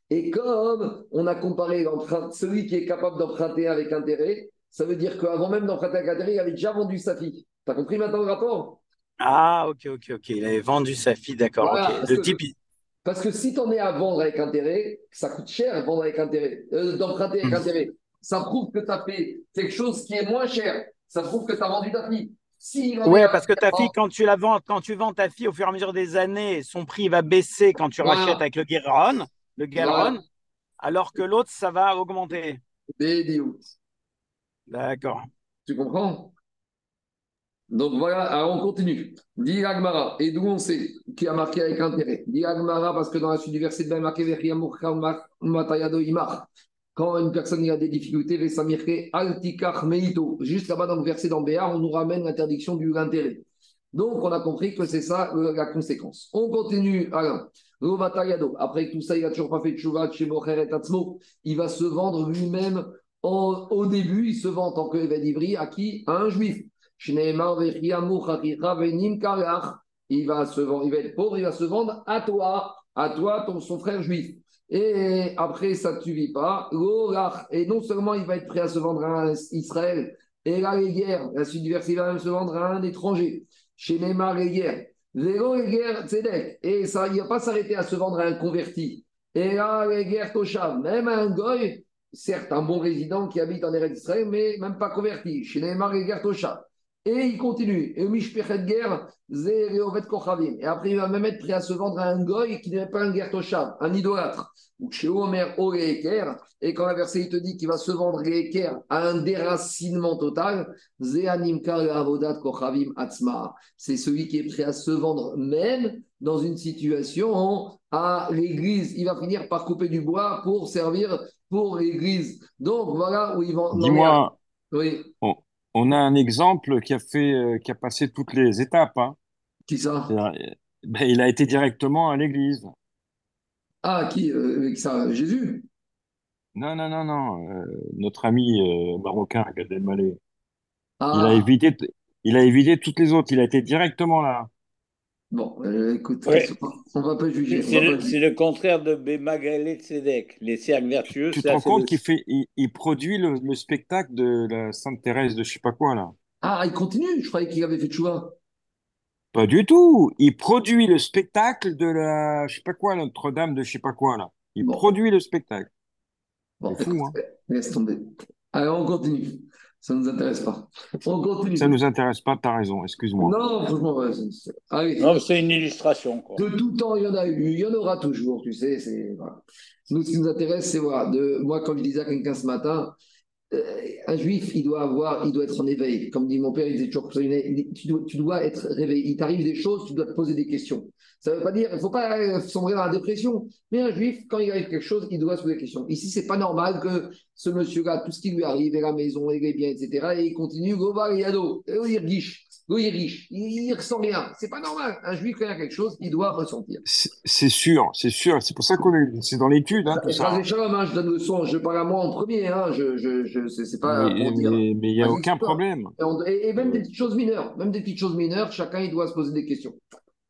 Et comme on a comparé celui qui est capable d'emprunter avec intérêt, ça veut dire qu'avant même d'emprunter avec intérêt, il avait déjà vendu sa fille. Tu as compris maintenant le rapport? Ah, ok, ok, ok. Il avait vendu sa fille, d'accord. Le type, parce que si tu en es à vendre avec intérêt, ça coûte cher vendre avec intérêt, euh, d'emprunter avec mm. intérêt. Ça prouve que tu as fait quelque chose qui est moins cher. Ça prouve que tu as vendu ta fille. Si oui, parce que ta fille, quand tu la vends, quand tu vends ta fille au fur et à mesure des années, son prix va baisser quand tu rachètes avec le Guéron, le alors que l'autre, ça va augmenter. D'accord. Tu comprends? Donc voilà, alors on continue. Dit Agmara, et d'où on sait qui a marqué avec intérêt? Dit Agmara, parce que dans la suite du verset, il marqué. Quand une personne a des difficultés, Altikar Meito. Juste là-bas dans le verset dans on nous ramène l'interdiction du intérêt. Donc on a compris que c'est ça la conséquence. On continue. Alors, après tout ça, il n'a toujours pas fait de chouva chez Mocher et Il va se vendre lui-même. Au début, il se vend en tant que à qui? À un juif. Il va, se vendre, il va être pauvre, il va se vendre à toi, à toi, ton, son frère juif. Et après, ça ne suffit pas. Et non seulement il va être prêt à se vendre à Israël, et là, les guerres, la suite du verset, il va même se vendre à un étranger. Chez Neymar, les guerres. Vélo, les guerres, Et ça, il ne va pas s'arrêter à se vendre à un converti. Et là, les guerres Toshav, même un goy, certes, un bon résident qui habite en Eretz Israël, mais même pas converti. Chez Neymar, les guerres Toshav. Et il continue. Et après, il va même être prêt à se vendre à un goy qui n'est pas un guerre toshav, un idolâtre. Ou chez Omer Oreker. Et quand la verset il te dit qu'il va se vendre à un déracinement total. C'est celui qui est prêt à se vendre même dans une situation à l'église. Il va finir par couper du bois pour servir pour l'église. Donc voilà où ils vont. Dis-moi, Oui, on, on a un exemple qui a fait, euh, qui a passé toutes les étapes. hein. qui ça? Ben, il a été directement à l'église. Ah, qui euh, ça Jésus? Non, non, non, non. euh, notre ami euh, marocain, Gad Elmaleh, il a Ah, évité, il a évité toutes les autres. Il a été directement là. Bon, euh, écoute, Ouais. on va pas juger. C'est le, contraire de Bemagalé Tzedek. Les cercles vertueux, Tu te rends compte qu'il fait, il, il produit le, le spectacle de la Sainte Thérèse de je sais pas quoi là? Ah, il continue Je croyais qu'il avait fait Tchouva. Pas du tout. Il produit le spectacle de la, je sais pas quoi, Notre-Dame de je sais pas quoi là. Il Bon. produit le spectacle. Bon, C'est fou, hein. laisse tomber. Alors, on continue. Ça ne nous intéresse pas. On continue. Ça nous intéresse pas, t'as raison, excuse-moi. Non, franchement, c'est- c'est- allez. Non, mais c'est une illustration. Quoi. De tout temps, il y en a eu, il y en aura toujours, tu sais. C'est, voilà. Nous, ce qui nous intéresse, c'est voilà, de, moi, quand je disais à quelqu'un ce matin, euh, un juif, il doit avoir, il doit être en éveil. Comme dit mon père, il disait toujours, tu dois, tu dois être réveillé. Il t'arrive des choses, tu dois te poser des questions. Ça ne veut pas dire, il ne faut pas euh, sombrer dans la dépression. Mais un juif, quand il arrive quelque chose, il doit se poser des questions. Ici, c'est pas normal que ce monsieur-là, tout ce qui lui arrive, et la maison, et les biens, etc., et il continue, go va, yado, et il riche, il riche, il, il ressent rien. C'est pas normal. Un juif, quand il y a quelque chose, il doit ressentir. C'est sûr, c'est sûr. C'est pour ça qu'on est, c'est dans l'étude, hein, tout ça. Shalom, hein, je donne le son, je parle à moi en premier, hein, je, je, je, c'est pas Mais pour dire. mais- il n'y a aucun problème. Et, on- et- et même des petites choses mineures, même des petites choses mineures, chacun il doit se poser des questions.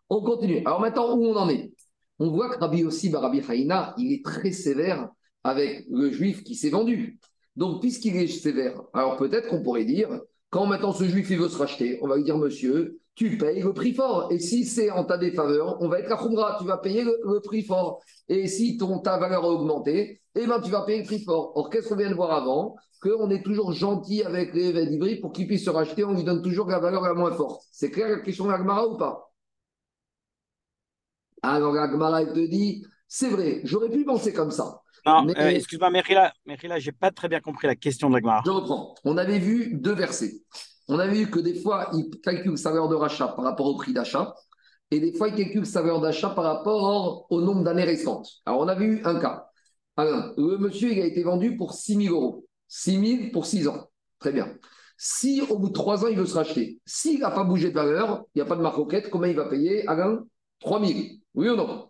On continue. Alors maintenant, où on en est? On voit que Rabbi aussi, Rabbi Haïna, il est très sévère avec le juif qui s'est vendu. Donc, puisqu'il est sévère, alors peut-être qu'on pourrait dire, quand maintenant ce juif il veut se racheter, on va lui dire, monsieur, tu payes le prix fort. Et si c'est en ta défaveur, on va être à Khumra, tu vas payer le, prix fort. Et si ton, ta valeur a augmenté, eh ben, tu vas payer le prix fort. Or, qu'est-ce qu'on vient de voir avant? Qu'on est toujours gentil avec les d'Ivry pour qu'ils puissent se racheter, on lui donne toujours la valeur la moins forte. C'est clair la question de l'Agmara ou pas? Alors l'Agmara, elle te dit, c'est vrai, j'aurais pu penser comme ça. Non, Mais- euh, excuse-moi, Merila, Merila, j'ai pas très bien compris la question de Gemara. Je reprends. On avait vu deux versets. On avait vu que des fois, il calcule sa valeur de rachat par rapport au prix d'achat, et des fois, il calcule sa valeur d'achat par rapport au nombre d'années restantes. Alors, on avait eu un cas. Alors, le monsieur, il a été vendu pour 6 000 euros. 6 000 pour 6 ans. Très bien. Si au bout de 3 ans, il veut se racheter, s'il n'a pas bougé de valeur, il n'y a pas de marque combien il va payer Alain 3 000. Oui ou non?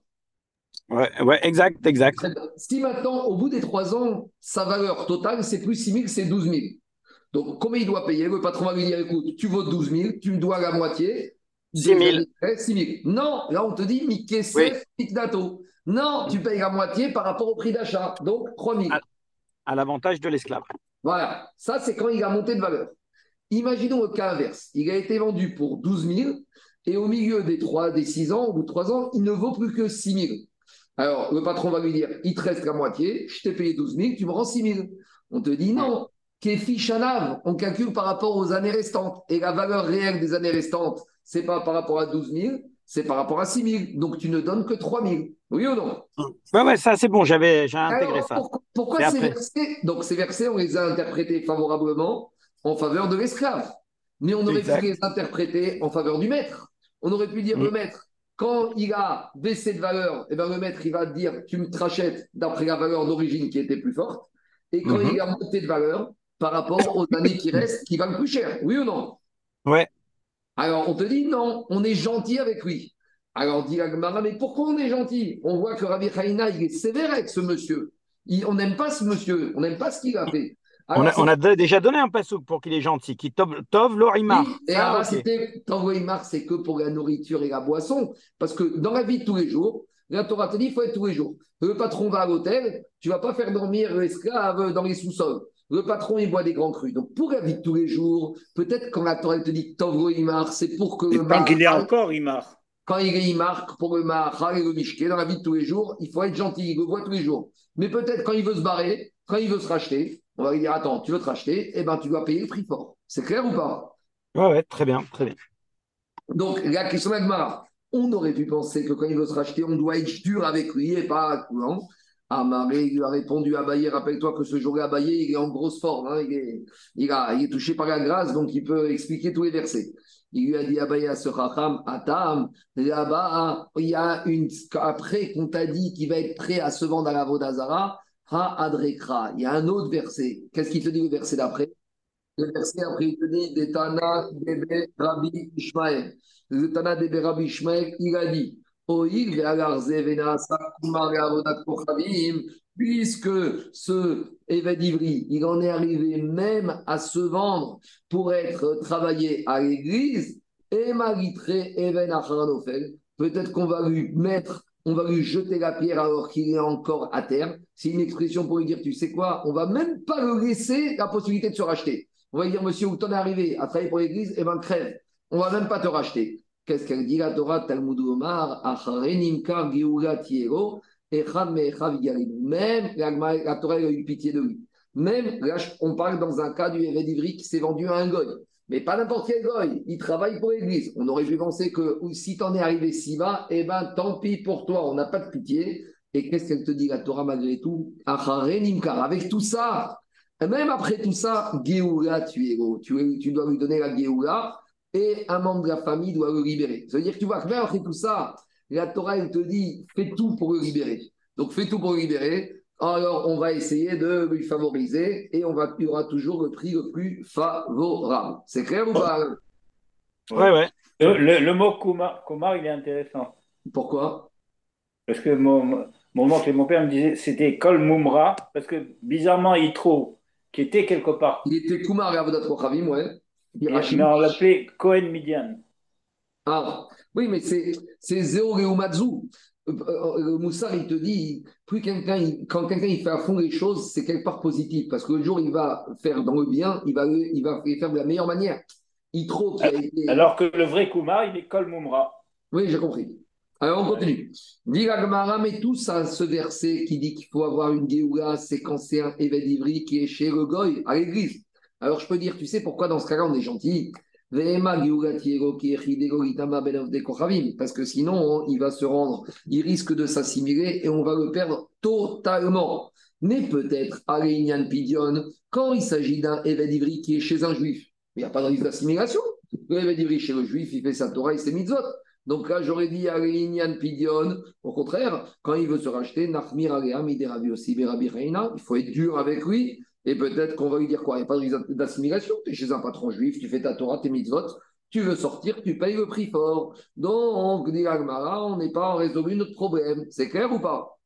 Ouais, ouais, exact, exact. Si maintenant, au bout des 3 ans, sa valeur totale, c'est plus 6 000, c'est 12 000. Donc, combien il doit payer? Le patron va lui dire écoute, tu vaux 12 000, tu me dois la moitié. 6 000. Deux années après, 6 000. Non, là, on te dit Mickey Oui. dato. Non, tu payes la moitié par rapport au prix d'achat. Donc, 3 000. Ah. À l'avantage de l'esclave. Voilà, ça c'est quand il a monté de valeur. Imaginons le cas inverse. Il a été vendu pour 12 000 et au milieu des 3, des 6 ans, au bout de 3 ans, il ne vaut plus que 6 000. Alors le patron va lui dire, il te reste la moitié, je t'ai payé 12 000, tu me rends 6 000. On te dit non, Kefi Shanav, on calcule par rapport aux années restantes. Et la valeur réelle des années restantes, c'est pas par rapport à 12 000, c'est par rapport à 6 000. Donc tu ne donnes que 3 000. Oui ou non? Ouais, ouais, ça c'est bon, j'avais, j'ai intégré alors, ça. pourquoi, ces versets Donc, ces versets, on les a interprétés favorablement en faveur de l'esclave. Mais on aurait Exact. pu les interpréter en faveur du maître. On aurait pu dire Mm. le maître, quand il a baissé de valeur, eh ben, le maître, il va te dire tu me te rachètes d'après la valeur d'origine qui était plus forte. Et quand Mhm. il a monté de valeur, par rapport aux années qui restent, qui valent plus cher. Oui ou non? Ouais. alors, on te dit non, on est gentil avec lui. Alors, dit la Gemara, mais pourquoi on est gentil? On voit que Rabbi Haïna, il est sévère avec ce monsieur. Il- on n'aime pas ce monsieur, on n'aime pas ce qu'il a fait. On Alors, a, on a déjà donné un passouk pour qu'il est gentil, qui tov, tov l'orimar. oui, et Ça, alors, ok. c'était, Tangoïmar, c'est que pour la nourriture et la boisson. Parce que dans la vie de tous les jours, la Torah te dit il faut être tous les jours. Le patron va à l'hôtel, tu vas pas faire dormir l'esclave dans les sous-sols. Le patron, il boit des grands crus. Donc, pour la vie de tous les jours, peut-être quand la Torah te dit Tangoïmar, c'est pour que Et le tant qu'il est encore, il marque. quand il est, il marque pour le Mahar et le Mishké dans la vie de tous les jours, il faut être gentil, il le voit tous les jours. Mais peut-être quand il veut se barrer, quand il veut se racheter, on va lui dire Attends, tu veux te racheter? Eh bien, tu dois payer le prix fort. C'est clair ou pas? Ouais, ouais, très bien, très bien. Donc, la question d'Agmara, on aurait pu penser que quand il veut se racheter, on doit être dur avec lui et pas coulant. Amaré lui a répondu à rappelle-toi que ce jour-là, Abaye, il est en grosse forme, hein, il, est, il, a, il est touché par la grâce, donc il peut expliquer tous les versets. Il lui a dit Abaye à ce Chacham, Atam, là-bas, il y a une. Après qu'on t'a dit qu'il va être prêt à se vendre à la Vodazara, Ha Adrekra. Il y a un autre verset. Qu'est-ce qu'il te dit le verset d'après? Le verset après, il te dit Detana Debe Rabbi Ishmael. Le Tana Debe Rabbi Ishmael, il a dit. Puisque ce Eved Ivri, il en est arrivé même à se vendre pour être travaillé à l'église, et Maritre Even peut-être qu'on va lui mettre, on va lui jeter la pierre alors qu'il est encore à terre. C'est une expression pour lui dire, tu sais quoi, on va même pas le laisser la possibilité de se racheter. On va lui dire, monsieur, où t'en es arrivé à travailler pour l'église, eh ben crève, on va même pas te racheter. Qu'est-ce qu'elle dit la Torah Talmud Omar, Acharenim Kar Geula Tiero, même la, Torah a eu pitié de lui. Même là, on parle dans un cas du Eredivri qui s'est vendu à un goy. Mais pas n'importe quel goy. Il travaille pour l'église. On aurait pu penser que si t'en es arrivé si bas, eh ben tant pis pour toi, on n'a pas de pitié. Et qu'est-ce qu'elle te dit, la Torah, malgré tout? Avec tout ça, même après tout ça, Géoula, tu, es, tu, tu dois lui donner la Géoula et un membre de la famille doit le libérer. Ça veut dire que tu vois que même après tout ça, la Torah, elle te dit, fais tout pour le libérer. Donc, fais tout pour le libérer. Alors, on va essayer de lui favoriser et on va, il y aura toujours le prix le plus favorable. C'est clair ou pas Ouais, ouais. Le, le, mot Kumar, Kumar, il est intéressant. Pourquoi? Parce que mon, mon oncle et mon père me disaient c'était Kol Mumra, parce que bizarrement, il trouve qu'il était quelque part. Il était Kumar et Avodat Kochavim, ouais. Mais on l'appelait Cohen Midian. Ah, oui, mais c'est Zéo Reumatsu. Le Moussar, il te dit, plus quelqu'un, quand quelqu'un il fait à fond les choses, c'est quelque part positif. Parce que le jour il va faire dans le bien, il va, il va les faire de la meilleure manière. Il trop Alors que le vrai Kumar, il est Kol. Oui, j'ai compris. Alors on continue. Dit mais tout ça, ce verset qui dit qu'il faut avoir une Géoula, c'est quand c'est un Éved Ivri qui est chez le Goy, à l'église. Alors je peux dire, tu sais pourquoi dans ce cas-là on est gentil? Parce que sinon, il va se rendre, il risque de s'assimiler et on va le perdre totalement. Mais peut-être, Alénian Pidion, quand il s'agit d'un Ivri qui est chez un juif, il n'y a pas de risque d'assimilation. Le chez le juif, il fait sa Torah et ses mitzvot. Donc là, j'aurais dit Alénian Pidion. Au contraire, quand il veut se racheter, il faut être dur avec lui. Et peut-être qu'on va lui dire quoi? Il n'y a pas d'assimilation. Tu es chez un patron juif, tu fais ta Torah, tes mitzvot, tu veux sortir, tu payes le prix fort. Donc, dit Agmara, on n'est pas résolu notre problème. C'est clair ou pas?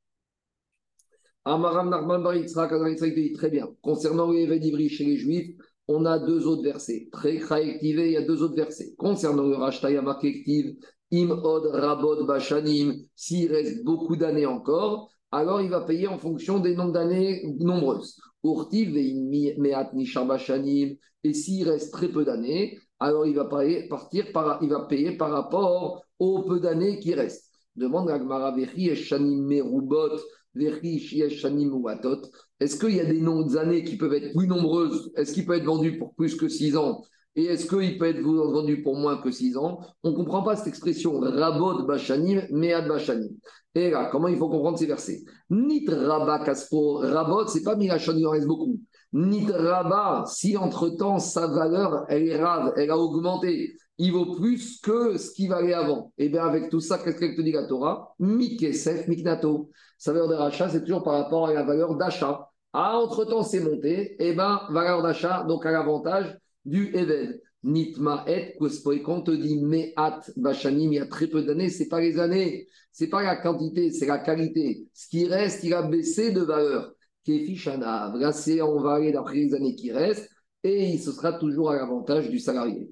Amaram Narman dit très bien. Concernant les Ivri chez les juifs, on a deux autres versets. Très il y a deux autres versets. Concernant le Rashta, il Im od rabod bashanim, s'il reste beaucoup d'années encore, alors il va payer en fonction des nombres d'années nombreuses. Et s'il reste très peu d'années, alors il va, payer, partir par, il va payer par rapport au peu d'années qui restent. Demande à Gmara Est-ce qu'il y a des noms d'années qui peuvent être plus nombreuses? Est-ce qu'il peut être vendu pour plus que 6 ans? Et est-ce qu'il peut être vendu pour moins que 6 ans? On ne comprend pas cette expression rabot bashanim, mead bashanim. Et là, comment il faut comprendre ces versets? Nit rabba kaspo, rabot, c'est pas milachon, il en reste beaucoup. Nit rabba, si entre-temps sa valeur, elle est rave, elle a augmenté, il vaut plus que ce qui valait avant. Et eh bien avec tout ça, qu'est-ce qu'elle te dit la Torah? Mikesef, miknato. Sa valeur de rachat, c'est toujours par rapport à la valeur d'achat. Ah, entre-temps, c'est monté, et eh bien valeur d'achat, donc à l'avantage du Eved. Nitma et quand on te dit Me'at Bashanim, il y a très peu d'années, ce n'est pas les années, ce n'est pas la quantité, c'est la qualité. Ce qui reste, il a baissé de valeur. Kefishana, là, c'est on va aller d'après les années qui restent, et il se sera toujours à l'avantage du salarié.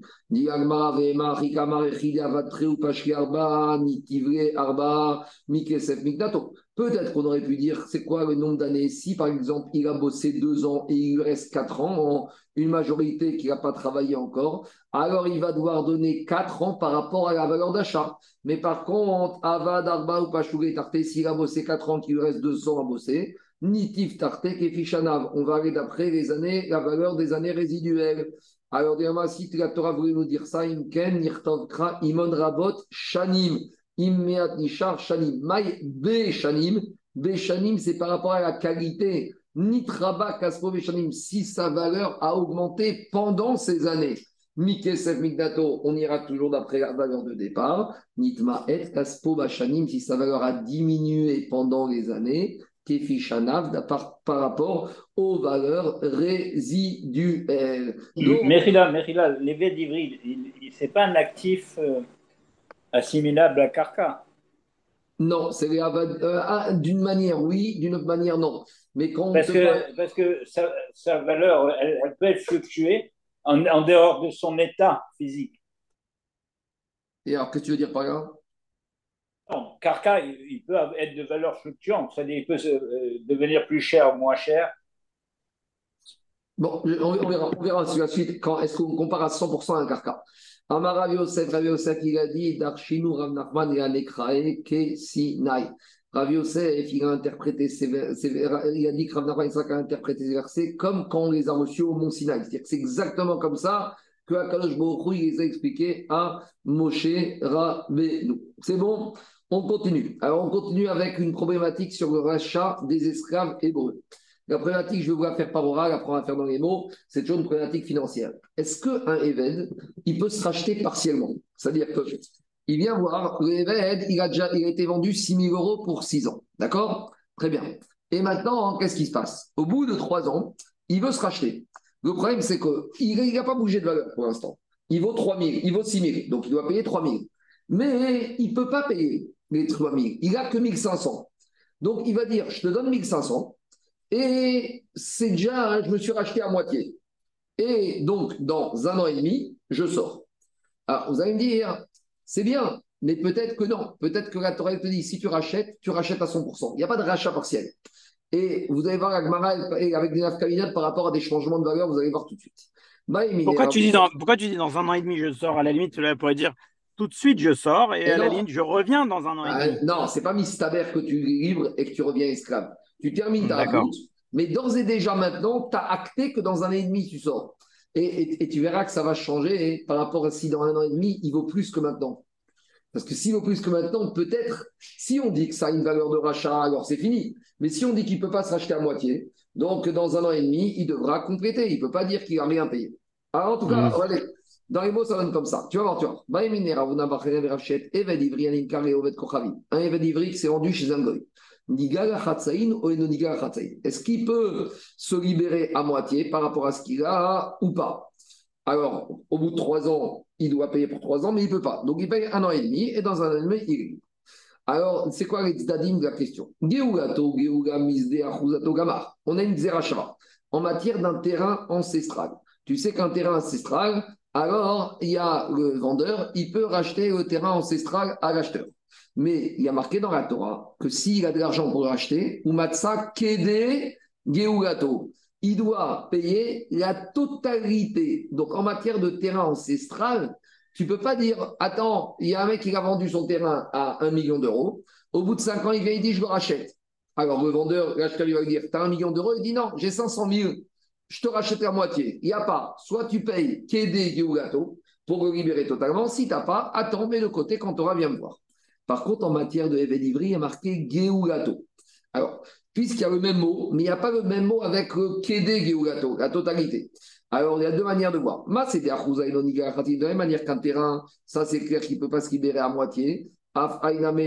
Peut-être qu'on aurait pu dire, c'est quoi le nombre d'années Si, par exemple, il a bossé deux ans et il lui reste quatre ans, une majorité qui n'a pas travaillé encore, alors il va devoir donner quatre ans par rapport à la valeur d'achat. Mais par contre, Avad, Arba ou Pachoué Tarté, s'il a bossé quatre ans, qu'il lui reste deux ans à bosser, Nitif Tartek et Fichanav. On va aller d'après les années, la valeur des années résiduelles. Alors, si la Torah voulait nous dire ça, Imken, Nirtovkra, Imon Rabot, Shanim, Immeat Nishar, Shanim, Maï, Be Shanim. Be Shanim, c'est par rapport à la qualité. Nitraba, Kaspo, Be Shanim, si sa valeur a augmenté pendant ces années. Mikesef Migdato, on ira toujours d'après la valeur de départ. Nitma et Kaspo Bashanim, si sa valeur a diminué pendant les années. Kefi Shanav, par, par rapport aux valeurs résiduelles. Donc, Mérila, Mérila, l'évé d'Ivry, ce n'est pas un actif euh, assimilable à Karka. non, c'est euh, ah, d'une manière oui, d'une autre manière non. Mais quand Parce que, parle- parce que sa, sa valeur, elle, elle peut être fluctuée en, en dehors de son état physique. Et alors, que tu veux dire par là? Non, Karka, il, il peut être de valeur fluctuante, c'est-à-dire il peut se- euh, devenir plus cher ou moins cher. Bon, on, on verra, on verra sur la suite quand est-ce qu'on compare à 100% à un carca. Amar Rav il a dit Darshinu Rav Nachman et Ke Sinai. Yosef, il a interprété il a dit que Rav Nachman a interprété ces versets comme quand on les a reçus au Mont Sinaï. C'est-à-dire que c'est exactement comme ça que Akadosh Baruch les a expliqués à Moshe Rabbeinu. C'est bon? On continue. Alors, on continue avec une problématique sur le rachat des esclaves hébreux. La problématique, je vais vous faire par oral, après on va faire dans les mots, c'est toujours une problématique financière. Est-ce qu'un Eved, il peut se racheter partiellement? C'est-à-dire que il vient voir, le il a déjà il a été vendu 6 000 euros pour 6 ans. D'accord? Très bien. Et maintenant, qu'est-ce qui se passe? Au bout de 3 ans, il veut se racheter. Le problème, c'est qu'il n'a pas bougé de valeur pour l'instant. Il vaut 3 000, il vaut 6 000, donc il doit payer 3 000. Mais il ne peut pas payer les 3 000, il n'a que 1 500. Donc il va dire, je te donne 1 500, et c'est déjà, hein, je me suis racheté à moitié. Et donc, dans un an et demi, je sors. Alors, vous allez me dire, c'est bien, mais peut-être que non. Peut-être que la Torah te dit, si tu rachètes, tu rachètes à 100%. Il n'y a pas de rachat partiel. Et vous allez voir la Gemara, et avec des nafkaminas par rapport à des changements de valeur, vous allez voir tout de suite. Maïmi, Pourquoi alors, tu, dis dans, pourquoi tu dis dans un an et demi, je sors? À la limite, tu pourrais dire tout de suite, je sors, et, Et à la limite, je reviens dans un an et Ah, demi. non, c'est pas mistaber que tu livres et que tu reviens esclave. Tu termines ta route, mais d'ores et déjà maintenant, tu as acté que dans un an et demi, tu sors. Et, et- et tu verras que ça va changer par rapport à si dans un an et demi, il vaut plus que maintenant. Parce que s'il vaut plus que maintenant, peut-être, si on dit que ça a une valeur de rachat, alors c'est fini. Mais si on dit qu'il ne peut pas se racheter à moitié, donc dans un an et demi, il devra compléter. Il ne peut pas dire qu'il n'a rien payé. Alors en tout cas, Mhm. allez, dans les mots, ça donne comme ça. Tu vas voir, tu Kochavi. Un Eved Ivri qui s'est vendu chez un goy. Est-ce qu'il peut se libérer à moitié par rapport à ce qu'il a ou pas? Alors, au bout de trois ans, il doit payer pour trois ans, mais il ne peut pas. Donc, il paye un an et demi, et dans un an et demi, il. Alors, c'est quoi les de la question? On a une Zerachava en matière d'un terrain ancestral. Tu sais qu'un terrain ancestral, alors il y a le vendeur, il peut racheter le terrain ancestral à l'acheteur. Mais il y a marqué dans la Torah que s'il a de l'argent pour le racheter, ou matza kede geulato, il doit payer la totalité. Donc en matière de terrain ancestral, tu ne peux pas dire, attends, il y a un mec qui a vendu son terrain à un million d'euros, au bout de cinq ans, il vient et dit, je le rachète. Alors le vendeur, l'acheteur, il va lui dire, tu as un million d'euros, il dit, non, j'ai 500 000, je te rachète la moitié. Il n'y a pas, soit tu payes Kédé Geulato pour le libérer totalement, si tu n'as pas, attends, mets de côté quand tu auras, viens me voir. Par contre, en matière de Evedivri, il y a marqué Geulato. Alors, puisqu'il y a le même mot, mais il n'y a pas le même mot avec le Kédé Geulato, la totalité. Alors, il y a deux manières de voir. Ma, Khatin. De la même manière qu'un terrain, ça c'est clair qu'il ne peut pas se libérer à moitié. Af Ainame.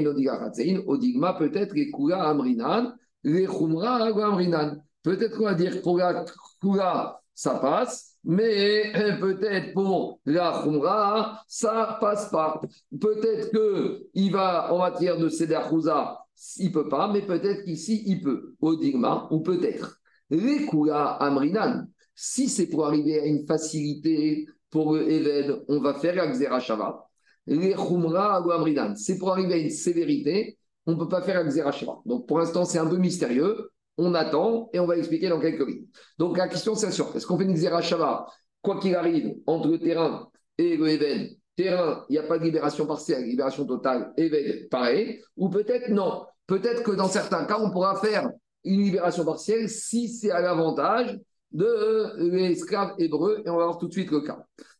Odigma, peut-être les Kula Amrinan, les Khumra Amrinan. Peut-être qu'on va dire Kula, ça passe, mais peut-être pour la Khumra, ça passe pas. Peut-être qu'il va en matière de Seder Khouza, il peut pas, mais peut-être qu'ici, il peut. Odigma, ou peut-être. Les Kula Amrinan. Si c'est pour arriver à une facilité pour le Eved, on va faire la Xerashava. Les Khumra ou Amrinan, c'est pour arriver à une sévérité, on ne peut pas faire la Xerashava. Donc pour l'instant, c'est un peu mystérieux. On attend et on va expliquer dans quelques lignes. Donc la question, c'est sûr. Est-ce qu'on fait une Xerashava, quoi qu'il arrive, entre le terrain et le Eved Terrain, il n'y a pas de libération partielle, libération totale, Eved, pareil. Ou peut-être non. Peut-être que dans certains cas, on pourra faire une libération partielle si c'est à l'avantage de l'esclave hébreu, et on va voir tout de suite le cas.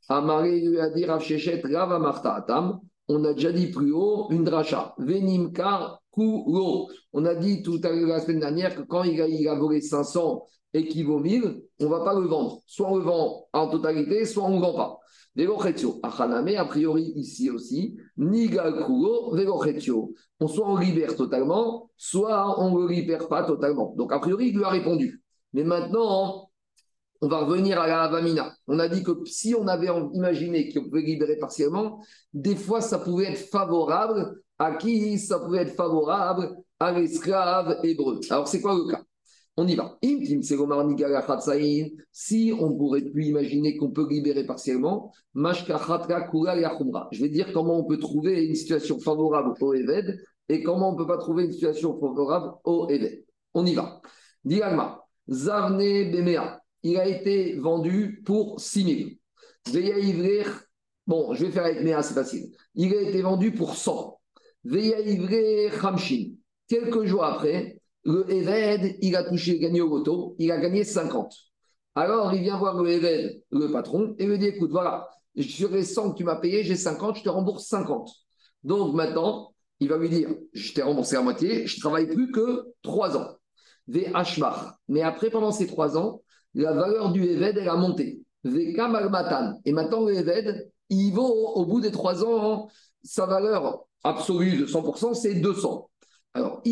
Amaré lui a dit Rav Shechet Atam, on a déjà dit plus haut, une dracha. Venimkar Kuro. On a dit tout à l'heure la semaine dernière que quand il a, il volé 500 et qu'il vaut 1000, on ne va pas le vendre. Soit on le vend en totalité, soit on ne le vend pas. Velochetio. Achaname, a priori ici aussi, Nigal Kuro, Velochetio. On soit on libère totalement, soit on ne le libère pas totalement. Donc a priori, il lui a répondu. Mais maintenant, on va revenir à la Avamina. On a dit que si on avait imaginé qu'on pouvait libérer partiellement, des fois ça pouvait être favorable à qui? Ça pouvait être favorable à l'esclave hébreu. Alors c'est quoi le cas? On y va. Si on pourrait plus imaginer qu'on peut libérer partiellement, je vais dire comment on peut trouver une situation favorable au Eved et comment on ne peut pas trouver une situation favorable au Eved. On y va. Diagma, Zavne Bemea il a été vendu pour 6 000. bon, je vais faire avec Méa, c'est facile. Il a été vendu pour 100. Veya Khamshin. Quelques jours après, le Eved, il a touché, gagné au loto, il a gagné 50. Alors, il vient voir le Eved, le patron, et lui dit écoute, voilà, sur les 100 que tu m'as payé, j'ai 50, je te rembourse 50. Donc maintenant, il va lui dire je t'ai remboursé à moitié, je travaille plus que 3 ans. Mais après, pendant ces 3 ans, la valeur du Eved, elle a monté. Et maintenant, le Eved, il vaut au bout des trois ans, sa valeur absolue de 100%, c'est 200. Alors,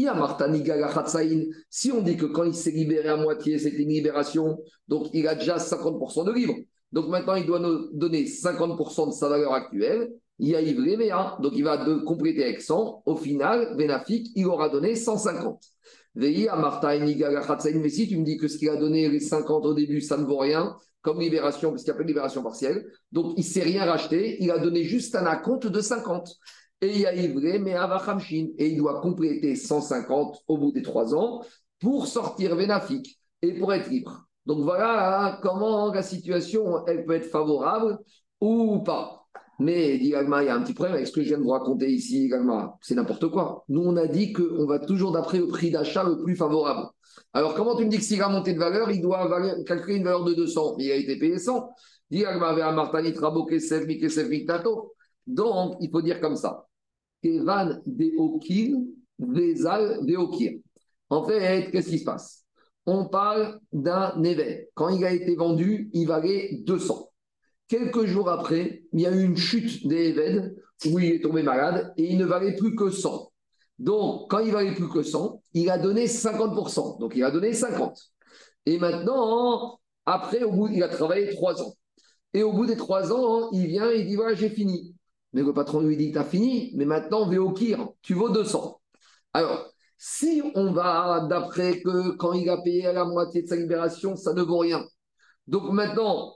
si on dit que quand il s'est libéré à moitié, c'était une libération, donc il a déjà 50% de livres. Donc maintenant, il doit nous donner 50% de sa valeur actuelle. Il a livré donc il va compléter avec 100. Au final, Benafik, il aura donné 150. Mais si tu me dis que ce qu'il a donné les 50 au début, ça ne vaut rien, comme libération, parce qu'il n'y a pas de libération partielle, donc il ne s'est rien racheté, il a donné juste un acompte de 50. Et il a livré, mais Avachamshin, et il doit compléter 150 au bout des trois ans pour sortir Vénafik et pour être libre. Donc voilà comment la situation, elle peut être favorable ou pas. Mais, il y a un petit problème avec ce que je viens de vous raconter ici, C'est n'importe quoi. Nous, on a dit qu'on va toujours d'après le prix d'achat le plus favorable. Alors, comment tu me dis que s'il a monté de valeur, il doit calculer une valeur de 200 Mais il a été payé 100. Dit Donc, il faut dire comme ça. Kevan Vezal En fait, qu'est-ce qui se passe? On parle d'un événement. Quand il a été vendu, il valait 200. Quelques jours après, il y a eu une chute des Eved où il est tombé malade et il ne valait plus que 100. Donc, quand il valait plus que 100, il a donné 50%. Donc, il a donné 50. Et maintenant, après, au bout, il a travaillé 3 ans. Et au bout des 3 ans, il vient et il dit voilà, j'ai fini. Mais le patron lui dit tu as fini, mais maintenant, Véokir, tu vaux 200. Alors, si on va d'après que quand il a payé à la moitié de sa libération, ça ne vaut rien. Donc maintenant,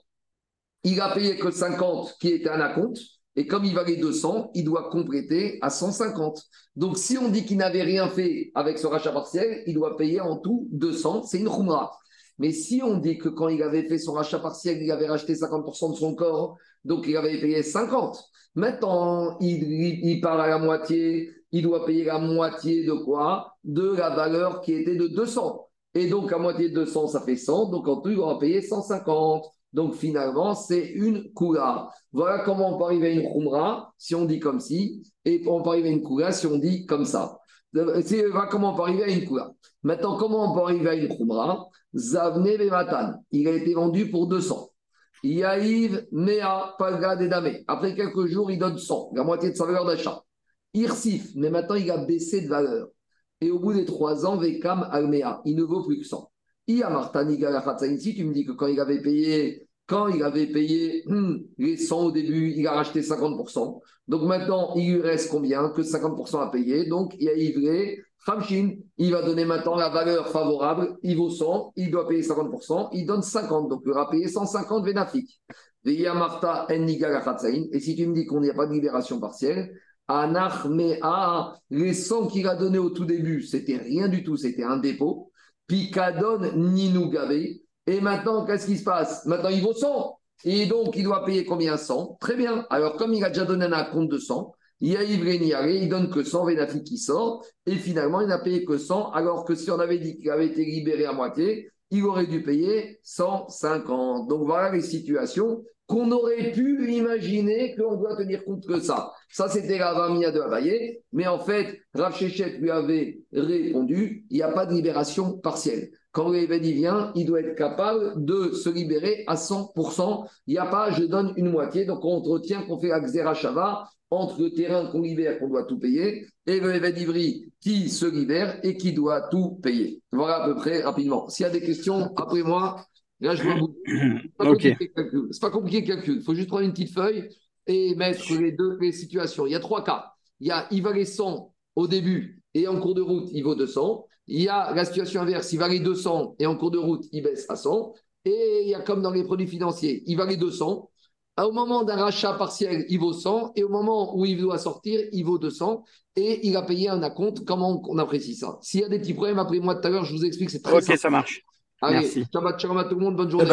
il a payé que 50 qui était un acompte, et comme il valait 200, il doit compléter à 150. Donc si on dit qu'il n'avait rien fait avec ce rachat partiel, il doit payer en tout 200, c'est une khumra. Mais si on dit que quand il avait fait son rachat partiel, il avait racheté 50% de son corps, donc il avait payé 50. Maintenant, il, il part à la moitié, il doit payer la moitié de quoi? De la valeur qui était de 200. Et donc, à moitié de 200, ça fait 100. Donc, en tout, il doit payer 150. Donc finalement, c'est une kula. Voilà comment on peut arriver à une khumra si on dit comme si, et on peut arriver à une kula si on dit comme ça. Voilà comment on peut arriver à une kula. Maintenant, comment on peut arriver à une khumra? Zavne Bematan, il a été vendu pour 200. Yaïv Mea Paga Dedame. Après quelques jours, il donne 100, la moitié de sa valeur d'achat. Irsif, mais maintenant il a baissé de valeur. Et au bout des trois ans, Vekam Almea, il ne vaut plus que 100 si tu me dis que quand il avait payé, quand il avait payé hmm, les 100 au début, il a racheté 50%. Donc maintenant, il lui reste combien Que 50% à payer? Donc il a livré Khamshin, il va donner maintenant la valeur favorable, il vaut 100, il doit payer 50%, il donne 50, donc il aura payé 150 Vénafik. Et si tu me dis qu'on n'y a pas de libération partielle, Anach les 100 qu'il a donné au tout début, c'était rien du tout, c'était un dépôt. Picadon Gavé. Et maintenant, qu'est-ce qui se passe? Maintenant, il vaut 100. Et donc, il doit payer combien? 100 Très bien. Alors, comme il a déjà donné un compte de 100, il a livré Niaré, il donne que 100 Vénafi qui sort. Et finalement, il n'a payé que 100. Alors que si on avait dit qu'il avait été libéré à moitié, il aurait dû payer 150. Donc voilà les situations qu'on aurait pu imaginer qu'on doit tenir compte que ça. Ça, c'était la Vamia de Abaye, mais en fait, Rav Shechet lui avait répondu, il n'y a pas de libération partielle. Quand l'évêque vient, il doit être capable de se libérer à 100%. Il n'y a pas, je donne une moitié. Donc, on retient qu'on fait Shava entre le terrain qu'on libère, qu'on doit tout payer, et le d'Ivry qui se libère et qui doit tout payer. Voilà à peu près rapidement. S'il y a des questions, après moi, là, je vous. [coughs] C'est pas compliqué le calcul. Il faut juste prendre une petite feuille et mettre les deux les situations. Il y a trois cas. Il y a il valait 100 au début et en cours de route, il vaut 200. Il y a la situation inverse, il valait 200 et en cours de route, il baisse à 100. Et il y a comme dans les produits financiers, il valait 200. Au moment d'un rachat partiel, il vaut 100. Et au moment où il doit sortir, il vaut 200. Et il a payé un acompte. Comment on apprécie ça? S'il y a des petits problèmes, appelez-moi tout à l'heure, je vous explique. C'est très Ok, ça marche. Allez, Merci. Shabbat shalom à tout le monde. Bonne journée.